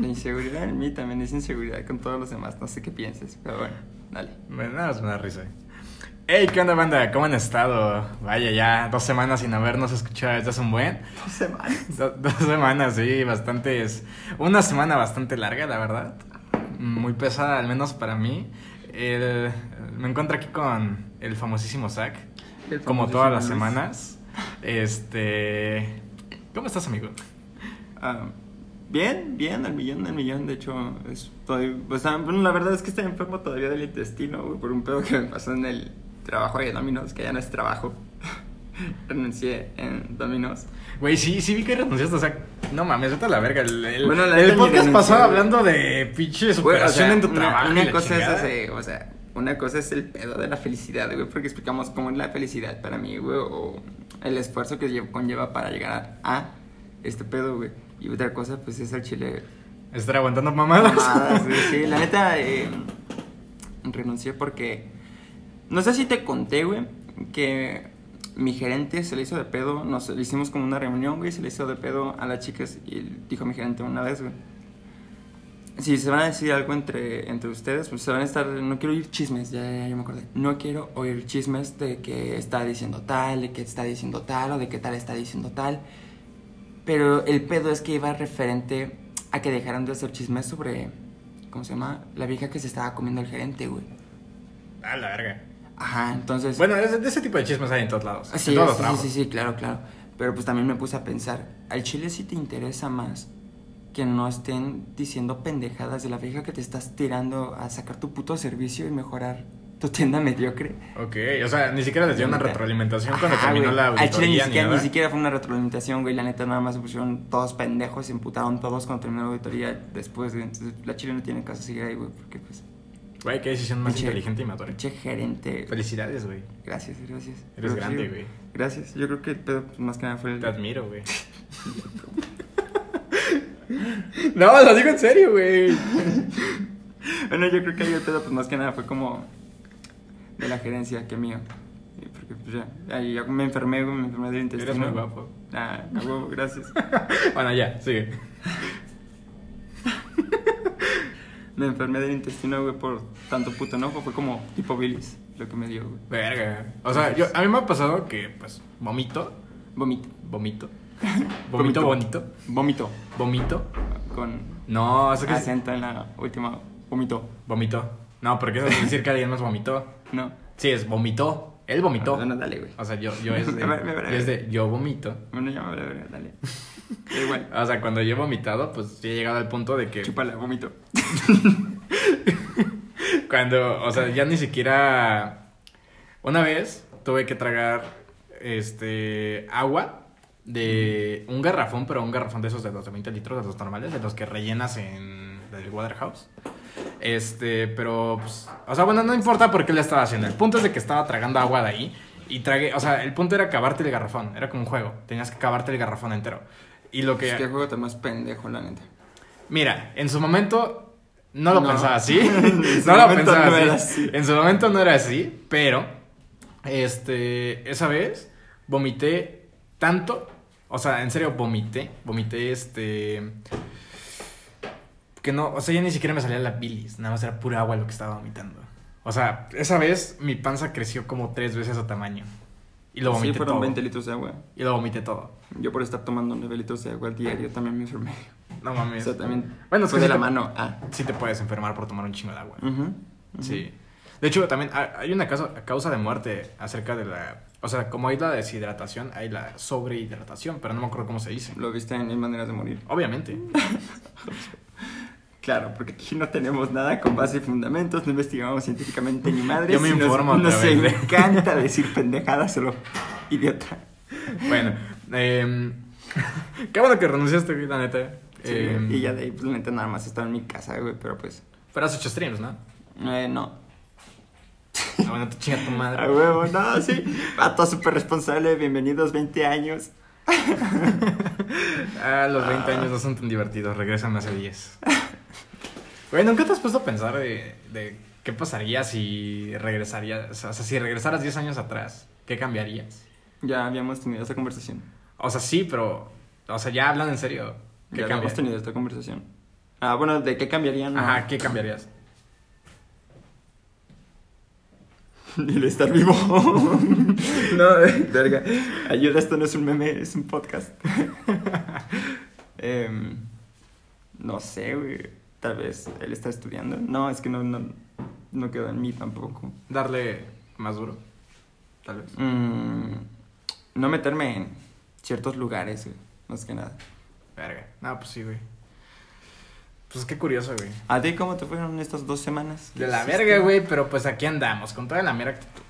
La inseguridad en mí también es inseguridad con todos los demás. No sé qué pienses, pero bueno, dale. Me da una risa. Hey, ¿qué onda, banda? ¿Cómo han estado? Vaya, ya dos semanas sin habernos escuchado. ¿Estás un buen? Dos semanas. Do- dos semanas, sí, bastantes. Una semana bastante larga, la verdad. Muy pesada, al menos para mí. El- me encuentro aquí con el famosísimo Zach, El como todas las semanas. Este. ¿Cómo estás, amigo? Ah, bien, bien, al millón, al millón. De hecho, estoy. O sea, bueno, la verdad es que estoy enfermo todavía del intestino, güey, por un pedo que me pasó en el trabajo de Dominos, que ya no es trabajo. Renuncié en Dominos. Güey, sí, sí vi que renunciaste, o sea, no mames, vete a la verga. El, el- Bueno, la el podcast pasado hablando de pinche Güey, o superación sea, en tu una- trabajo. Una, cosa es ese, o sea, una cosa es el pedo de la felicidad, güey, porque explicamos cómo es la felicidad para mí, güey, o el esfuerzo que lle- conlleva para llegar a este pedo, güey. Y otra cosa, pues es el chile. Estar aguantando mamadas. Mamadas, güey, sí, la neta, eh, renuncié porque. No sé si te conté, güey, que mi gerente se le hizo de pedo. Nos le hicimos como una reunión, güey, se le hizo de pedo a las chicas y dijo mi gerente una vez, güey. Si se van a decir algo entre, entre ustedes, pues se van a estar. No quiero oír chismes, ya, ya, ya me acordé. No quiero oír chismes de que está diciendo tal, de que está diciendo tal, o de que tal está diciendo tal. Pero el pedo es que iba referente a que dejaran de hacer chismes sobre. ¿Cómo se llama? La vieja que se estaba comiendo el gerente, güey. A la verga. Ajá, entonces. Bueno, de, ese tipo de chismes hay en todos lados. Sí, en todos los sí, trabajos. sí, sí, claro, claro. Pero pues también me puse a pensar, al chile sí te interesa más que no estén diciendo pendejadas de la vieja que te estás tirando a sacar tu puto servicio y mejorar tu tienda mediocre. Ok, o sea, ni siquiera les dio una retroalimentación cuando terminó güey. la Al chile ni auditoría. siquiera, ni nada. siquiera fue una retroalimentación, güey. La neta nada más se pusieron todos pendejos, se emputaron todos cuando terminó la auditoría después, güey. Entonces la chile no tiene caso seguir ahí, güey, porque pues... Güey, qué decisión más inteligente y madura. Pinche gerente... Felicidades, güey. Gracias, gracias. Eres grande, güey. Gracias. Yo creo que el pedo, pues, más que nada fue el... Te admiro, güey. no, lo digo en serio, güey. Bueno, yo creo que ahí el pedo, pues más que nada fue como de la gerencia que mío. Porque pues ya, ya me enfermé, me enfermé del intestino. Eres muy guapo. Ah, huevo, gracias. Bueno, ya, sigue. Me enfermé del intestino, güey, por tanto puto enojo. Fue como tipo bilis lo que me dio, güey. Verga. O sea, yo, a mí me ha pasado que, pues, vomito. Vomito. Vomito. Vomito. Bonito. Vomito. Vomito. Con No, eso que acento en la última. Vomito. Vomito. No, porque eso quiere decir que alguien más vomitó. No. Sí, es vomitó. Él vomitó. Bueno, dale, güey. O sea, yo, yo es de, yo es de yo vomito. Bueno, ya me verga, dale. Da igual. O sea, cuando yo he vomitado, pues he llegado al punto de que Chúpala, vomito. cuando, o sea, ya ni siquiera una vez tuve que tragar este agua de un garrafón, pero un garrafón de esos de los de 20 litros, de los normales, de los que rellenas en el Waterhouse. Este, pero pues, o sea, bueno, no importa por qué le estaba haciendo. El punto es de que estaba tragando agua de ahí y tragué, o sea, el punto era acabarte el garrafón, era como un juego, tenías que acabarte el garrafón entero. Y lo que Es que juego tan más pendejo, la neta. Mira, en su momento no lo No. pensaba así. No lo pensaba no así. así. En su momento no era así, pero este esa vez vomité tanto, o sea, en serio vomité, vomité este que no, o sea, ya ni siquiera me salía la bilis, nada más era pura agua lo que estaba vomitando. O sea, esa vez mi panza creció como tres veces su tamaño. Y lo vomité Sí, fueron todo. 20 litros de agua. Y lo vomité todo. Yo por estar tomando 9 litros de agua al diario también me enfermé. No O mames. sea, también Bueno, es que de sí la te- mano. Ah. Sí te puedes enfermar por tomar un chingo de agua. Sí. De hecho, también ha- hay una causa, de muerte acerca de la... O sea, como hay la deshidratación, hay la sobrehidratación, pero no me acuerdo cómo se dice. Lo viste en maneras de morir. Obviamente. Claro, porque aquí no tenemos nada con base y fundamentos, no investigamos científicamente ni madres. Yo me nos- informo Nos, de- encanta decir pendejadas, solo idiota. Bueno, eh, qué bueno que renunciaste, güey, la neta. Sí, Eh, y ya de ahí, pues la neta, nada más estaba en mi casa, güey, pero pues. Pero has hecho streams, ¿no? Eh, no. Ah, bueno, te chinga tu madre. A huevo, no, sí. Pato súper responsable, bienvenidos 20 años. Ah, los 20 años no son tan divertidos, regresan hace 10. Güey, ¿nunca te has puesto a pensar de, de qué pasaría si regresarías, o sea, si regresaras 10 años atrás? ¿Qué cambiarías? Ya habíamos tenido esta conversación. O sea, sí, pero, o sea, ya hablan en serio. ¿Qué Ya habíamos tenido esta conversación. Ah, bueno, ¿de qué cambiarían? Ajá, ¿qué cambiarías? El estar vivo. no, eh, verga. Ayuda, esto no es un meme, es un podcast. Em, no sé, güey. Tal vez él está estudiando. No, es que no, no, no quedó en mí tampoco. Darle más duro, tal vez. Mm, no meterme en ciertos lugares, güey. Más que nada. Verga. No, pues sí, güey. Pues qué curioso, güey. ¿A ti cómo te fueron estas dos semanas? De la verga, güey, pero pues aquí andamos, con toda la mera actitud.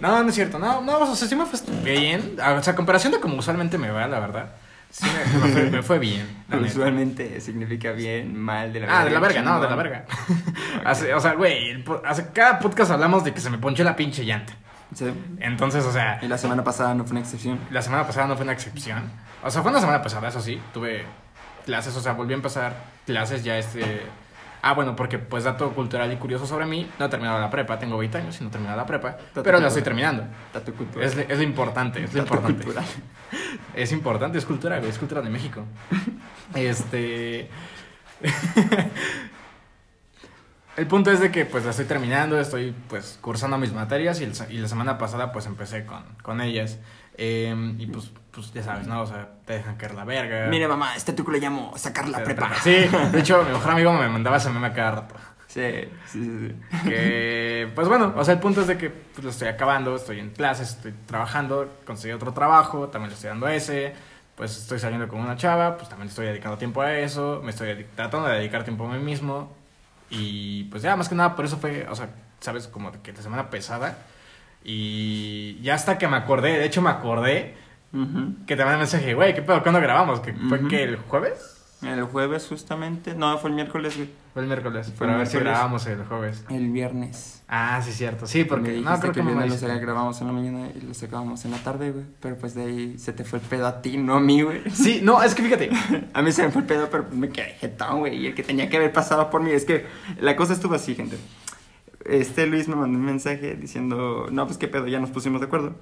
No, no es cierto, no, no, o sea, sí me fue bien. O sea, a comparación de como usualmente me va, la verdad. Sí me, me fue, me fue bien. la neta. Usualmente significa bien, mal, de la Ah, de la verga, no, de la verga. Hace- o sea, güey, hace, cada podcast hablamos de que se me ponchó la pinche llanta. Sí. Entonces, o sea, Y la semana pasada no fue una excepción. la semana pasada no fue una excepción. O sea, fue una semana pasada, eso sí. Tuve clases, o sea, volví a empezar clases ya este... Ah, bueno, porque pues dato cultural y curioso sobre mí, no he terminado la prepa, tengo 20 años y no he terminado la prepa, pero la estoy terminando. Dato cultural. Es, es lo importante, es lo Dato importante. cultural. Es importante, es cultura, güey, es cultura de México. Este. El punto es de que pues la estoy terminando, estoy pues cursando mis materias y, el se- y la semana pasada pues empecé con, con ellas. Eh, y pues, pues ya sabes, ¿no? O sea, te dejan caer la verga. Mire, mamá, este truco le llamo sacar la prepa. Sí, de hecho mi mejor amigo me mandaba ese meme a cada rato. Sí, sí, sí. sí. Que, pues bueno, o sea, el punto es de que pues, lo estoy acabando, estoy en clases, estoy trabajando, conseguí otro trabajo, también le estoy dando ese, pues estoy saliendo con una chava, pues también estoy dedicando tiempo a eso, me estoy tratando de dedicar tiempo a mí mismo y pues ya, más que nada por eso fue, o sea, sabes, como de que la semana pesada y ya hasta que me acordé, de hecho me acordé Ujú. que te mandé mensaje, güey, ¿qué pedo? ¿Cuándo grabamos? ¿Que ¿Fue que el jueves? El jueves justamente, no, fue el miércoles, güey. Fue el miércoles, Fue pero el a ver si grabamos el jueves. El viernes. Ah, sí, cierto, sí, porque no, creo que que el me los grabamos en la mañana y los sacábamos en la tarde, güey. Pero pues de ahí se te fue el pedo a ti, no a mí, güey. Sí, no, es que fíjate, A mí se me fue el pedo, pero me quedé jetón, güey. Y el que tenía que haber pasado por mí. Es que la cosa estuvo así, gente. Este Luis me mandó un mensaje diciendo, no, pues qué pedo, ya nos pusimos de acuerdo.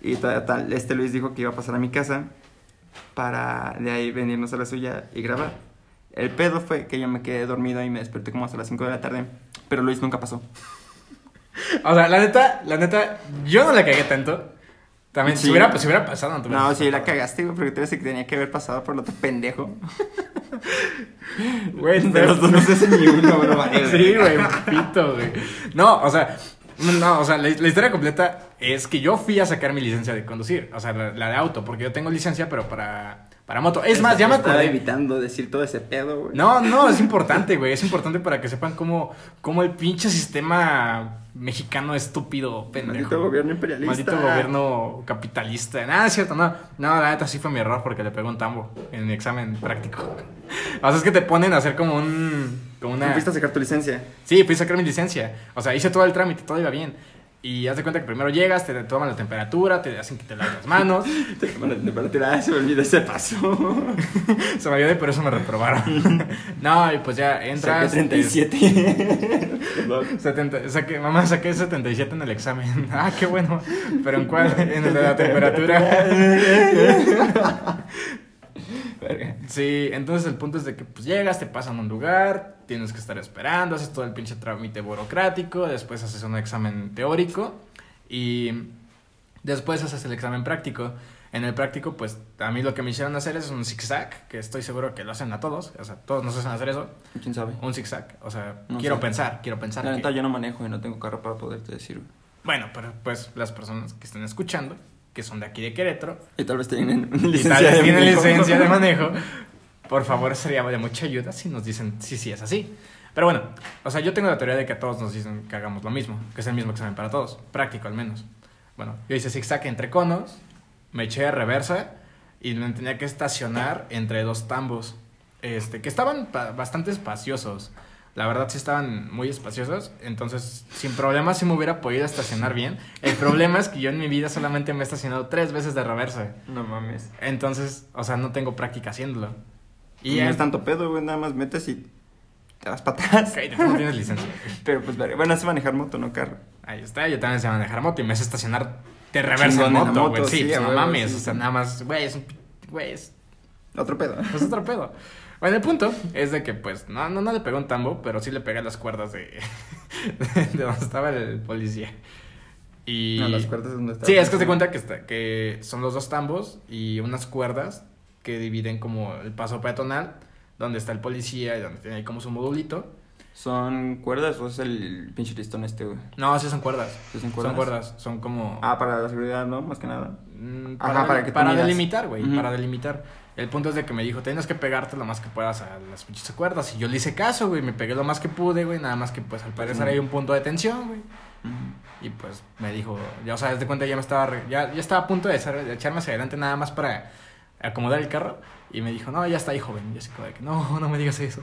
Y tal, tal, este Luis dijo que iba a pasar a mi casa para de ahí venirnos a la suya y grabar. El pedo fue que yo me quedé dormido y me desperté como hasta las 5 de la tarde. Pero Luis nunca pasó. O sea, la neta, la neta, yo no la cagué tanto. También, Sí. si, hubiera, si hubiera pasado, no te No, sí, la cagaste, güey, porque tú eres el que tenía que haber pasado por el otro pendejo. Güey, De los dos no se hace ni uno, bro, Sí, güey, pito, güey. No, o sea, no, o sea, la, la historia completa es que yo fui a sacar mi licencia de conducir, o sea, la, la de auto, porque yo tengo licencia, pero para, para moto. Es más, ya me Estaba acordé. evitando decir todo ese pedo, güey. No, no, es importante, güey. Es importante para que sepan cómo, cómo el pinche sistema mexicano estúpido, pendejo. Maldito gobierno imperialista. Maldito gobierno capitalista. Nada, es cierto, no. No, la neta sí fue mi error porque le pegó un tambo en mi examen práctico. O sea, es que te ponen a hacer como un. Como una. ¿Fuiste a sacar tu licencia? Sí, fui a sacar mi licencia. O sea, hice todo el trámite, todo iba bien. Y haz de cuenta que primero llegas, te toman la temperatura, te hacen que te laves las manos. Te toman la temperatura, ah, se me olvidó ese paso. Se me olvidó y por eso me reprobaron. no, y pues ya entras. Saqué 37. Perdón. 70, saqué, mamá, saqué 77 en el examen. Ah, qué bueno. Pero en cuál? En el de la temperatura. Sí, entonces el punto es de que pues llegas, te pasan a un lugar, tienes que estar esperando, haces todo el pinche trámite burocrático, después haces un examen teórico y después haces el examen práctico. En el práctico, pues a mí lo que me hicieron hacer es un zigzag, que estoy seguro que lo hacen a todos, o sea, todos nos hacen hacer eso, ¿Quién sabe? un zigzag, o sea, No quiero sé. pensar, quiero pensar. La que- neta, yo no manejo y no tengo carro para poderte decir. Bueno, pero pues las personas que estén escuchando, que son de aquí de Querétaro, Y tal vez tienen y licencia tal vez de tienen manejo. licencia de manejo, por favor sería de mucha ayuda si nos dicen sí, sí es así. Pero bueno, o sea, yo tengo la teoría de que a todos nos dicen que hagamos lo mismo, que es el mismo examen para todos, práctico al menos. Bueno, yo hice zigzag entre conos, me eché a reversa y me tenía que estacionar entre dos tambos, este, que estaban bastante espaciosos. La verdad sí estaban muy espaciosos, entonces sin problema sí me hubiera podido estacionar bien. El problema es que yo en mi vida solamente me he estacionado tres veces de reversa. No mames. Entonces, o sea, no tengo práctica haciéndolo. Y no es tanto pedo, güey, nada más metes y te vas para atrás. Tú no tienes licencia. Pero pues, bueno, es manejar moto, no carro. Ahí está, yo también sé manejar moto y me sé estacionar de reversa en moto, güey. Sí, sí, pues no mames, sí, o sea, nada más, güey, es un... Güey, es, Otro pedo. es otro pedo. Bueno, el punto es de que, pues, no, no, no le pegó un tambo, pero sí le pegué las cuerdas de, de donde estaba el policía. Y... No, las cuerdas donde estaba Sí, es que se cuenta que, está, que son los dos tambos y unas cuerdas que dividen como el paso peatonal, donde está el policía y donde tiene ahí como su modulito. ¿Son cuerdas o es el pinche listón este, güey? No, sí son cuerdas. ¿Sí son Son cuerdas? cuerdas, son como... Ah, para la seguridad, ¿no? Más que nada. Mm, Ajá, para, para que para delimitar, güey, para delimitar. El punto es de que me dijo, tienes que pegarte lo más que puedas a las pinches cuerdas. Y yo le hice caso, güey, me pegué lo más que pude, güey, nada más que pues al parecer hay un punto de tensión, güey. Y pues me dijo, ya, o sea, desde cuenta ya me estaba, ya, ya estaba a punto de, hacer- de echarme hacia adelante nada más para acomodar el carro. Y me dijo, no, ya está ahí, joven. Y yo así como de que, no, no me digas eso.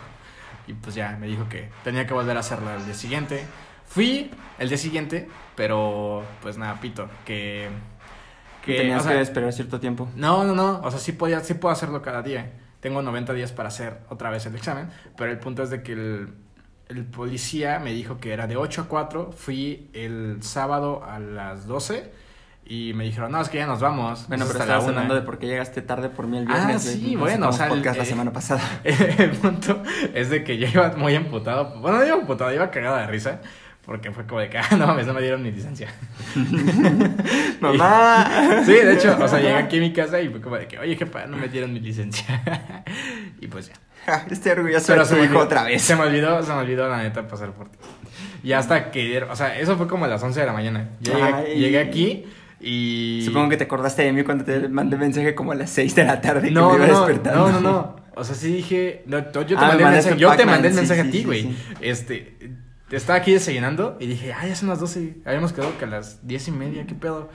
Y pues ya, me dijo que tenía que volver a hacerlo el día siguiente. Fui el día siguiente, pero pues nada, pito, que... Que tenías o sea, que esperar cierto tiempo. no, no, no. O sea, sí, podía, sí puedo hacerlo cada día. Tengo 90 días para hacer otra vez el examen. Pero el punto es de que el, el policía me dijo que era de 8 a 4. Fui el sábado a las 12. Y me dijeron, no, es que ya nos vamos. Bueno, pero la estabas una". hablando de por qué llegaste tarde por mí el Ah, viernes. sí, güey. Nos bueno, o sea, el- podcast la eh, semana pasada. El punto es de que yo iba muy emputado. Bueno, no iba emputado, iba cagado de risa. Porque fue como de que, ah, no mames, no me dieron mi licencia. ¡Mamá! Sí, de hecho, o sea, llegué aquí a mi casa y fue como de que, oye, jefa, no me dieron mi licencia. y pues ya. Estoy orgulloso Pero de se tu me hijo otra vez. Se me olvidó, se me olvidó la neta pasar por ti. Y hasta que, o sea, eso fue como a las 11 de la mañana. Llegué, aquí y... Supongo que te acordaste de mí cuando te mandé mensaje como a las 6 de la tarde No, que me no, iba no, despertando. no, no, no. O sea, sí dije, no, yo te Ah, mandé el mensaje, yo te mandé el mensaje sí, a ti, sí, güey. sí. Este, estaba aquí desayunando y dije, ay, ya son las 12, habíamos quedado que a las 10 y media, qué pedo.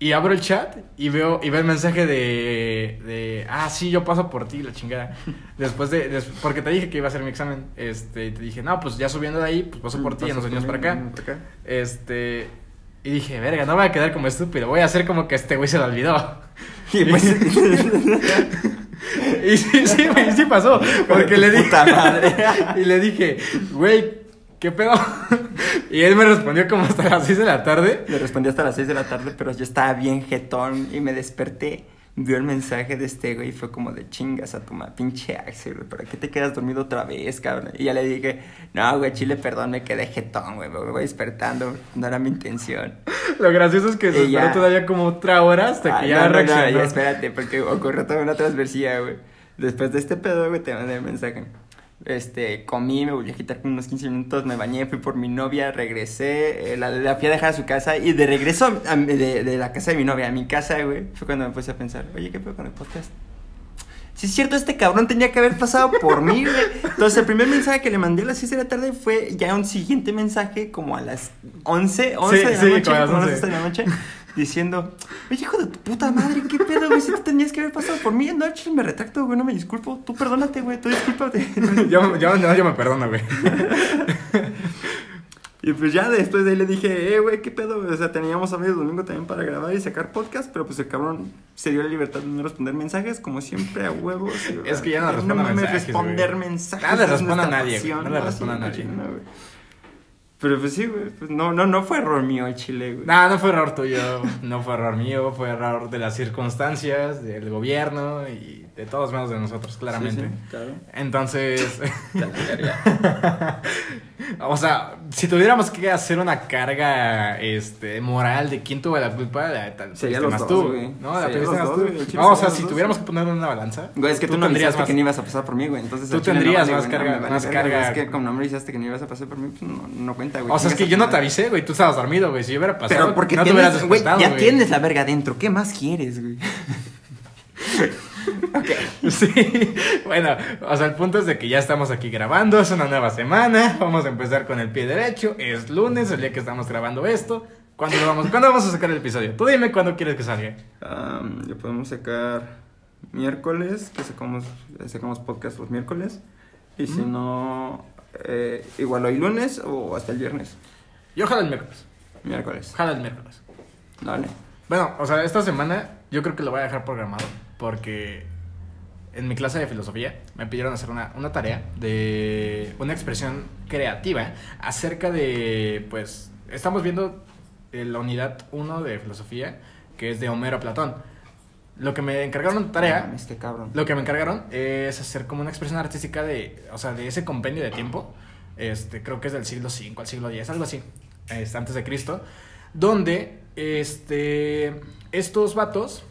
Y abro el chat y veo, y veo el mensaje de, de, ah, sí, yo paso por ti, la chingada. Después de, des- porque te dije que iba a hacer mi examen, este, y te dije, no, pues ya subiendo de ahí, pues paso por ti, ya nos venimos para acá. Este, y dije, verga, no voy a quedar como estúpido, voy a hacer como que este güey se lo olvidó. Y pues, Y sí, sí, güey, sí pasó. Porque le dije. y le dije, güey, ¿qué pedo? Y él me respondió como hasta las 6 de la tarde. le respondí hasta las 6 de la tarde, pero yo estaba bien jetón y me desperté. Vio el mensaje de este güey y fue como de chingas a tu pinche Axel, güey. ¿Para qué te quedas dormido otra vez, cabrón? Y ya le dije, no, güey, chile, perdón, me quedé jetón, güey. Me voy despertando. No era mi intención. Lo gracioso es que se ya. esperó todavía como otra hora hasta que Ah, ya no, no, no, reaccionó. ya espérate, porque ocurrió toda una transversía, güey. Después de este pedo, güey, te mandé el mensaje. Este, comí, me volví a quitar como unos 15 minutos, me bañé, fui por mi novia, regresé, eh, la, la fui a dejar a su casa y de regreso a- de, de la casa de mi novia a mi casa, güey, fue cuando me puse a pensar, oye, ¿qué pedo con el podcast? Si es cierto, este cabrón tenía que haber pasado por mí, güey. Entonces, el primer mensaje que le mandé a las 6 de la tarde fue ya un siguiente mensaje como a las 11, 11 Sí, de la sí, noche, como a las como a las 11. 11 de la noche, diciendo, oye, hijo de tu puta madre, ¿qué pedo, güey? Si tú tenías que haber pasado por mí, no, me retracto, güey, no me disculpo. Tú perdónate, güey, tú discúlpate. yo, yo, no, yo me perdono, güey. Y pues ya después de ahí le dije, eh, güey, ¿qué pedo? güey? O sea, teníamos a medio domingo también para grabar y sacar podcast, pero pues el cabrón se dio la libertad de no responder mensajes, como siempre, a huevos. Es que ya no güey, respondo mames, mensajes, responder güey. mensajes. Nada le es responde a nadie, güey, no le responde a no, nadie. no, güey. Pero pues sí, güey, pues no, no, no fue error mío el chile, güey. No, no fue error tuyo, no fue error mío, fue error de las circunstancias, del gobierno y de todos menos de nosotros, claramente. Sí, sí, claro. Entonces, la o sea, si tuviéramos que hacer una carga este, moral de quién tuvo la culpa, la, tal, Sería tuviste los más dos, tú, güey. ¿no? La los más dos, tú. güey, No, o sea, si dos. tuviéramos que ponerlo en una balanza, Güey, es que tú, no tendrías más. que no ibas a pasar por mí, güey. Entonces, Tú tendrías no más güey, carga- no más carga. Es que como no me avisaste que no ibas a pasar por mí, pues no, no cuenta, güey. O sea, es que yo no te avisé, güey, tú estabas dormido, güey, si yo hubiera pasado, Pero porque no te hubieras güey, despertado, ya tienes la verga adentro. ¿Qué más quieres, güey? Sí, bueno, o sea, el punto es de que ya estamos aquí grabando, es una nueva semana, vamos a empezar con el pie derecho, es lunes, el día que estamos grabando esto. ¿Cuándo, lo vamos, ¿cuándo vamos a sacar el episodio? Tú dime cuándo quieres que salga. Ya podemos sacar miércoles, que sacamos, sacamos podcast los miércoles. Y si no, eh, igual hoy lunes o hasta el viernes. Yo jalo el miércoles, Miércoles. jalo el miércoles. Dale. Bueno, o sea, esta semana yo creo que lo voy a dejar programado porque en mi clase de filosofía me pidieron hacer una, una tarea de una expresión creativa acerca de, pues, estamos viendo eh, la unidad 1 de filosofía que es de Homero a Platón. Lo que me encargaron de tarea, Este cabrón. lo que me encargaron es hacer como una expresión artística de, o sea, de ese compendio de tiempo. Este, creo que es del siglo V al siglo X, algo así, este, antes de Cristo, donde, este, estos vatos,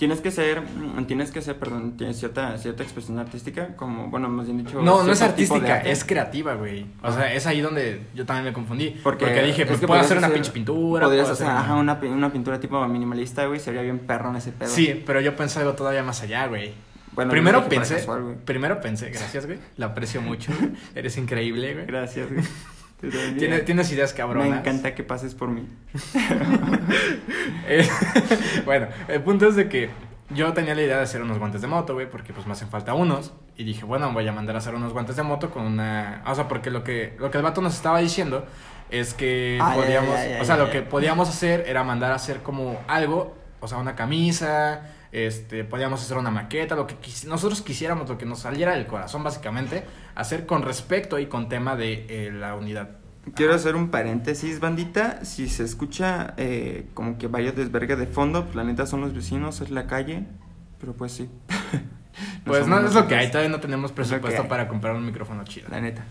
Tienes que ser, mm, tienes que ser, perdón, tienes cierta, cierta expresión artística, como, bueno, más bien dicho. no, no es artística, es creativa, güey. O sea, es ahí donde yo también me confundí. Porque, Porque, dije, es pues que puedo hacer una pinche pintura. Podrías hacer, hacer ajá, una- una, pi- una pintura tipo minimalista, güey, sería bien perro en ese pedo. Sí, pero yo pensé algo todavía más allá, güey. Bueno, primero pensé, casual, primero pensé, gracias, güey. Lo aprecio mucho. Eres increíble, güey. Gracias, güey. Tienes, tienes ideas cabronas. Me encanta que pases por mí. Eh, bueno, el punto es de que yo tenía la idea de hacer unos guantes de moto, güey, porque pues me hacen falta unos. Y dije, bueno, voy a mandar a hacer unos guantes de moto con una... O sea, porque lo que, lo que el vato nos estaba diciendo es que Ah, podíamos... o sea, lo que podíamos hacer era mandar a hacer como algo, o sea, una camisa, este, podíamos hacer una maqueta, lo que quis- nosotros quisiéramos, lo que nos saliera del corazón, básicamente, hacer con respecto y con tema de eh, la unidad. Quiero hacer un paréntesis, bandita. Si se escucha eh, como que vaya desvergue de fondo, pues la neta son los vecinos, es la calle. Pero pues sí. Pues no es lo que hay, todavía no tenemos presupuesto para comprar un micrófono chido. La neta.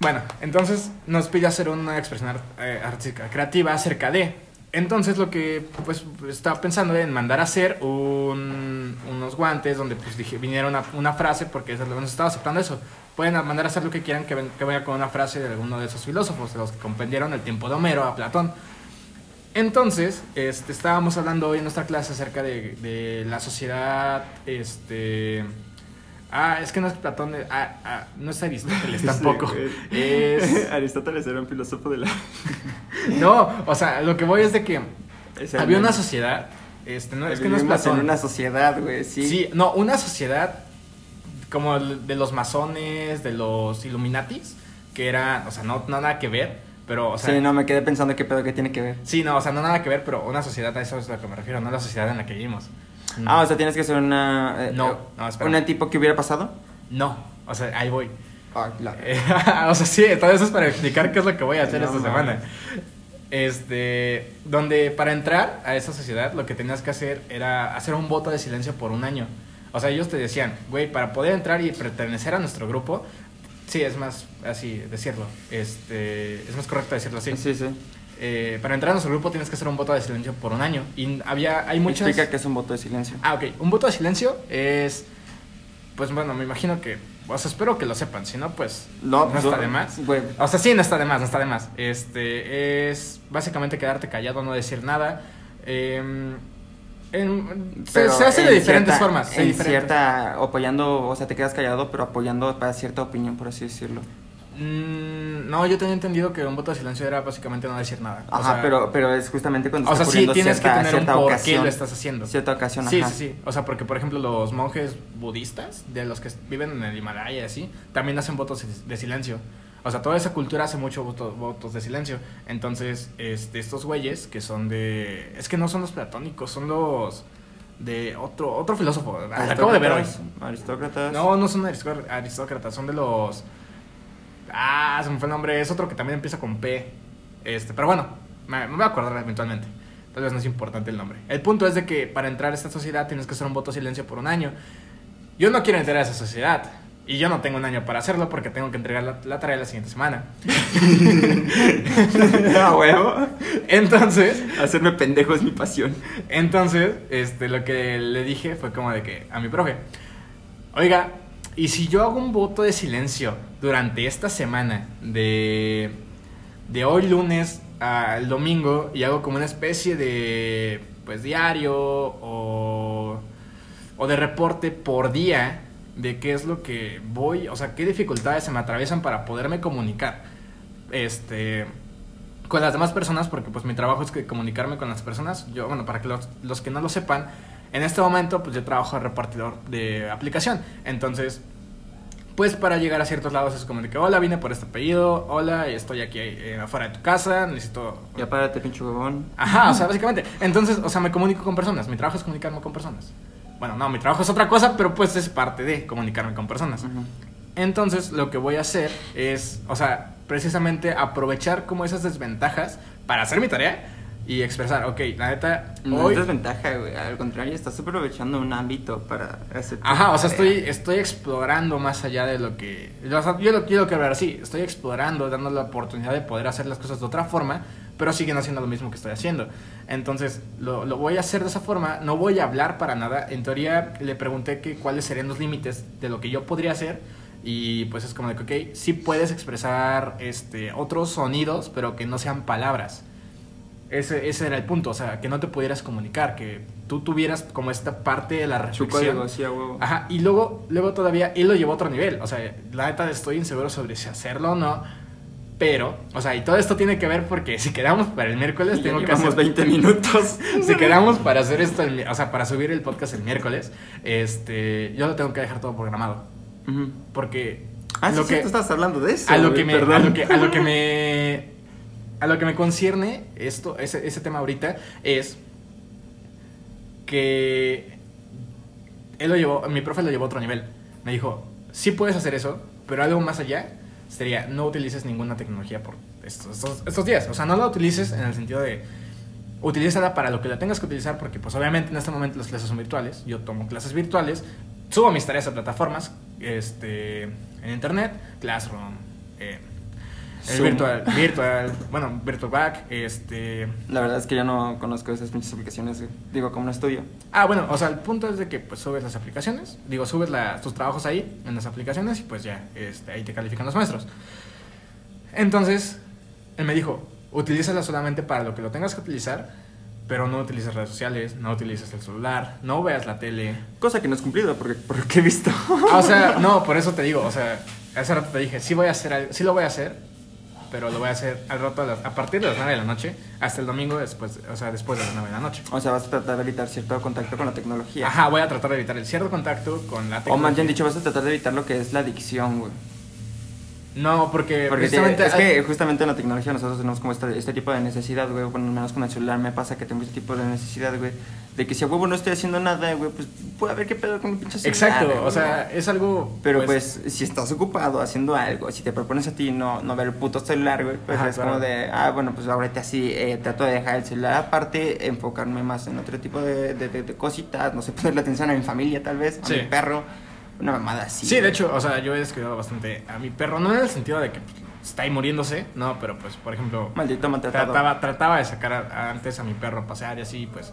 Bueno, entonces nos pide hacer una expresión eh, artística creativa acerca de. Entonces lo que pues estaba pensando en mandar a hacer un- unos guantes donde pues dije, viniera una, una frase porque nos estaba aceptando eso. Pueden mandar a hacer lo que quieran que, ven- venga con una frase de alguno de esos filósofos, de los que comprendieron el tiempo de Homero a Platón. Entonces, este, estábamos hablando hoy en nuestra clase acerca de, de la sociedad, este... Ah, es que no es Platón, ah, ah, no es Aristóteles tampoco. Es... Aristóteles era un filósofo de la. No, o sea, lo que voy es de que había una sociedad, este, no, es que no es Platón. en una sociedad, güey, sí. Sí, no, una sociedad como de los masones, de los Illuminatis, que era, o sea, no, no nada que ver, pero, o sea, sí, no, me quedé pensando qué pedo que tiene que ver. sí, no, o sea, no nada que ver, pero una sociedad, a eso es a lo que me refiero, no la sociedad en la que vivimos. Ah, o sea, tienes que ser una. eh, No, eh, no, espera. ¿Un tipo que hubiera pasado? No, o sea, ahí voy. Ah, claro. Eh, o sea, sí, todo eso es para explicar qué es lo que voy a hacer No esta semana. Este, donde para entrar a esa sociedad lo que tenías que hacer era hacer un voto de silencio por un año. O sea, ellos te decían, güey, para poder entrar y pertenecer a nuestro grupo, sí, es más así decirlo, este, es más correcto decirlo así. Sí, sí. Eh, para entrar a nuestro grupo tienes que hacer un voto de silencio por un año. Y había, hay muchas... Explica que es un voto de silencio. Ah, ok. Un voto de silencio es. Pues bueno, me imagino que. O sea, espero que lo sepan. Si no, pues. No, pues, está de más. O sea, sí, no está de más, no está de más. Este. Es básicamente quedarte callado, no decir nada. Em, en- se, hace de en diferentes cierta- formas. En diferentes- cierta. apoyando, o sea, te quedas callado, pero apoyando para cierta opinión, por así decirlo. Mm, no, yo tenía entendido que un voto de silencio era básicamente no decir nada. O Ajá, sea, pero, pero es justamente cuando O está sea, sí tienes cierta, que tener un por qué lo estás haciendo. Cierta ocasión, Sí, ajá. sí, sí. O sea, porque por ejemplo los monjes budistas, de los que viven en el Himalaya y así, también hacen votos de silencio. O sea, toda esa cultura hace mucho voto- votos de silencio. Entonces, este, estos güeyes que son de... Es que no son los platónicos, son los de otro otro filósofo. Acabo de ver hoy. Aristócratas. No, no son aristó- aristócratas, son de los... Ah, se me fue el nombre. Es otro que también empieza con P. Este, pero bueno, me, me voy a acordar eventualmente. Tal vez no es importante el nombre. El punto es de que para entrar a esta sociedad tienes que hacer un voto silencio por un año. Yo no quiero entrar a esa sociedad. Y yo no tengo un año para hacerlo porque tengo que entregar la, la tarea la siguiente semana. A huevo. Entonces, Hacerme pendejo es mi pasión. Entonces, este, lo que le dije fue como de que a mi profe, oiga, ¿y si yo hago un voto de silencio durante esta semana de, de hoy lunes al domingo y hago como una especie de, pues, diario o, o de reporte por día de qué es lo que voy, o sea, qué dificultades se me atraviesan para poderme comunicar? Este con las demás personas, porque pues mi trabajo es que comunicarme con las personas. Yo, bueno, para que los, los que no lo sepan, en este momento pues yo trabajo de repartidor de aplicación. Entonces, pues para llegar a ciertos lados es como de que, hola, vine por este apellido, hola, estoy aquí eh, afuera de tu casa, necesito... Ya párate, pinche huevón. Ajá, o sea, básicamente. Entonces, o sea, me comunico con personas. Mi trabajo es comunicarme con personas. Bueno, no, mi trabajo es otra cosa, pero pues es parte de comunicarme con personas. Entonces, lo que voy a hacer es, o sea, precisamente aprovechar como esas desventajas para hacer mi tarea y expresar, ok, la neta, No hoy... es desventaja, güey. Al contrario, estás aprovechando un ámbito para hacer. Ajá, o sea, estoy, estoy explorando más allá de lo que... o sea, yo lo quiero ver así, estoy explorando, dando la oportunidad de poder hacer las cosas de otra forma, pero siguen haciendo lo mismo que estoy haciendo. Entonces, lo, lo voy a hacer de esa forma, no voy a hablar para nada. En teoría, le pregunté que cuáles serían los límites de lo que yo podría hacer. Y pues es como de que, ok, sí puedes expresar este, otros sonidos, pero que no sean palabras. Ese, ese era el punto, o sea, que no te pudieras comunicar, que tú tuvieras como esta parte de la reflexión. huevo. Ajá, y luego, luego todavía él lo llevó a otro nivel. O sea, la neta estoy inseguro sobre si hacerlo o no. Pero, o sea, y todo esto tiene que ver porque si quedamos para el miércoles, Ya tengo que hacer 20 minutos. si quedamos para hacer esto, el o sea, para subir el podcast el miércoles, este, yo lo tengo que dejar todo programado. Porque Ah, lo sí, que, tú estás hablando de eso. a lo que me, a lo que, a lo que me, a lo que me concierne esto, ese, ese tema ahorita es que él lo llevó, mi profe lo llevó a otro nivel. Me dijo, sí puedes hacer eso, pero algo más allá sería no utilices ninguna tecnología por estos, estos, días. O sea, no la utilices en el sentido de utilízala para lo que la tengas que utilizar, porque pues obviamente en este momento las clases son virtuales. Yo tomo clases virtuales, subo mis tareas a plataformas este, en internet, Classroom, eh, el Zoom. virtual, virtual, bueno, VirtualBack, este... La verdad es que yo no conozco esas pinches aplicaciones. Digo, como no estudio. Ah, bueno, o sea, el punto es de que pues subes las aplicaciones, digo, subes la- tus trabajos ahí, en las aplicaciones, y pues ya, este, ahí te califican los maestros. Entonces, él me dijo, utilízala solamente para lo que lo tengas que utilizar, pero no utilices redes sociales, no utilices el celular, no veas la tele. Cosa que no es cumplido, porque por lo que he visto. Ah, o sea, no, por eso te digo, o sea, hace rato te dije, sí voy a hacer, algo- sí lo voy a hacer, pero lo voy a hacer al rato a, las- a partir de las 9 de la noche hasta el domingo después, o sea, después de las 9 de la noche. O sea, vas a tratar de evitar cierto contacto con la tecnología. Ajá, voy a tratar de evitar el cierto contacto con la O tecnología. más bien dicho, vas a tratar de evitar lo que es la adicción, güey. No, porque, Porque te- es que justamente en la tecnología nosotros tenemos como este, este tipo de necesidad, güey. Bueno, menos con el celular me pasa que tengo este tipo de necesidad, güey. De que si a huevo no estoy haciendo nada, güey, pues puede haber qué pedo con mi pinche celular. Exacto, güey, o sea, es algo... Pero pues, si estás ocupado haciendo algo, si te propones a ti no, no ver el puto celular, güey, pues Ajá, es claro. como de, ah, bueno, pues ahorita sí eh, trato de dejar el celular aparte, enfocarme más en otro tipo de, de, de- de cositas, no sé, ponerle atención a mi familia tal vez, a Sí. mi perro, una mamada así. Sí, de hecho, o sea, yo he descuidado bastante a mi perro, no en el sentido de que pues, está ahí muriéndose, no, pero pues, por ejemplo, Maldito maltratado. trataba, trataba de sacar a- antes a mi perro a pasear y así, pues,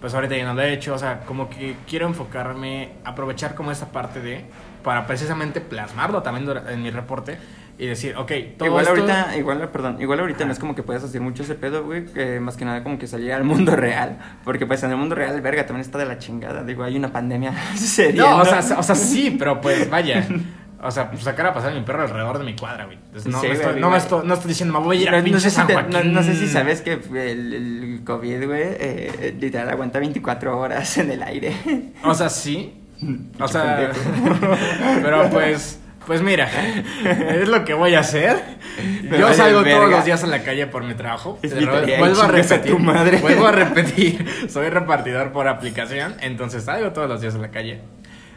pues ahorita ya no lo he hecho, o sea, como que quiero enfocarme, aprovechar como esta parte de, para precisamente plasmarlo también en mi reporte y decir, ok, todo igual esto- ahorita, igual, perdón, igual ahorita no es como que puedas hacer mucho ese pedo, güey, que más que nada como que salir al mundo real, porque pues en el mundo real, verga, también está de la chingada, digo, hay una pandemia seria, No, ¿no? o sea, o sea, sí, pero pues vaya. O sea, pues sacar a pasar a mi perro alrededor de mi cuadra, güey. Entonces, no, Sí, me güey, estoy, no, güey. estoy, no estoy diciendo, me voy a ir a No, sé si San te- Joaquín. no- no sé si sabes que el, el COVID, güey, eh, eh, literal aguanta 24 horas en el aire. O sea, sí. O sea, pero pues, pues mira, es lo que voy a hacer. Me Yo salgo todos los días a la calle por mi trabajo. Vuelvo a repetir. tu madre. Vuelvo a repetir. Soy repartidor por aplicación, entonces salgo todos los días a la calle.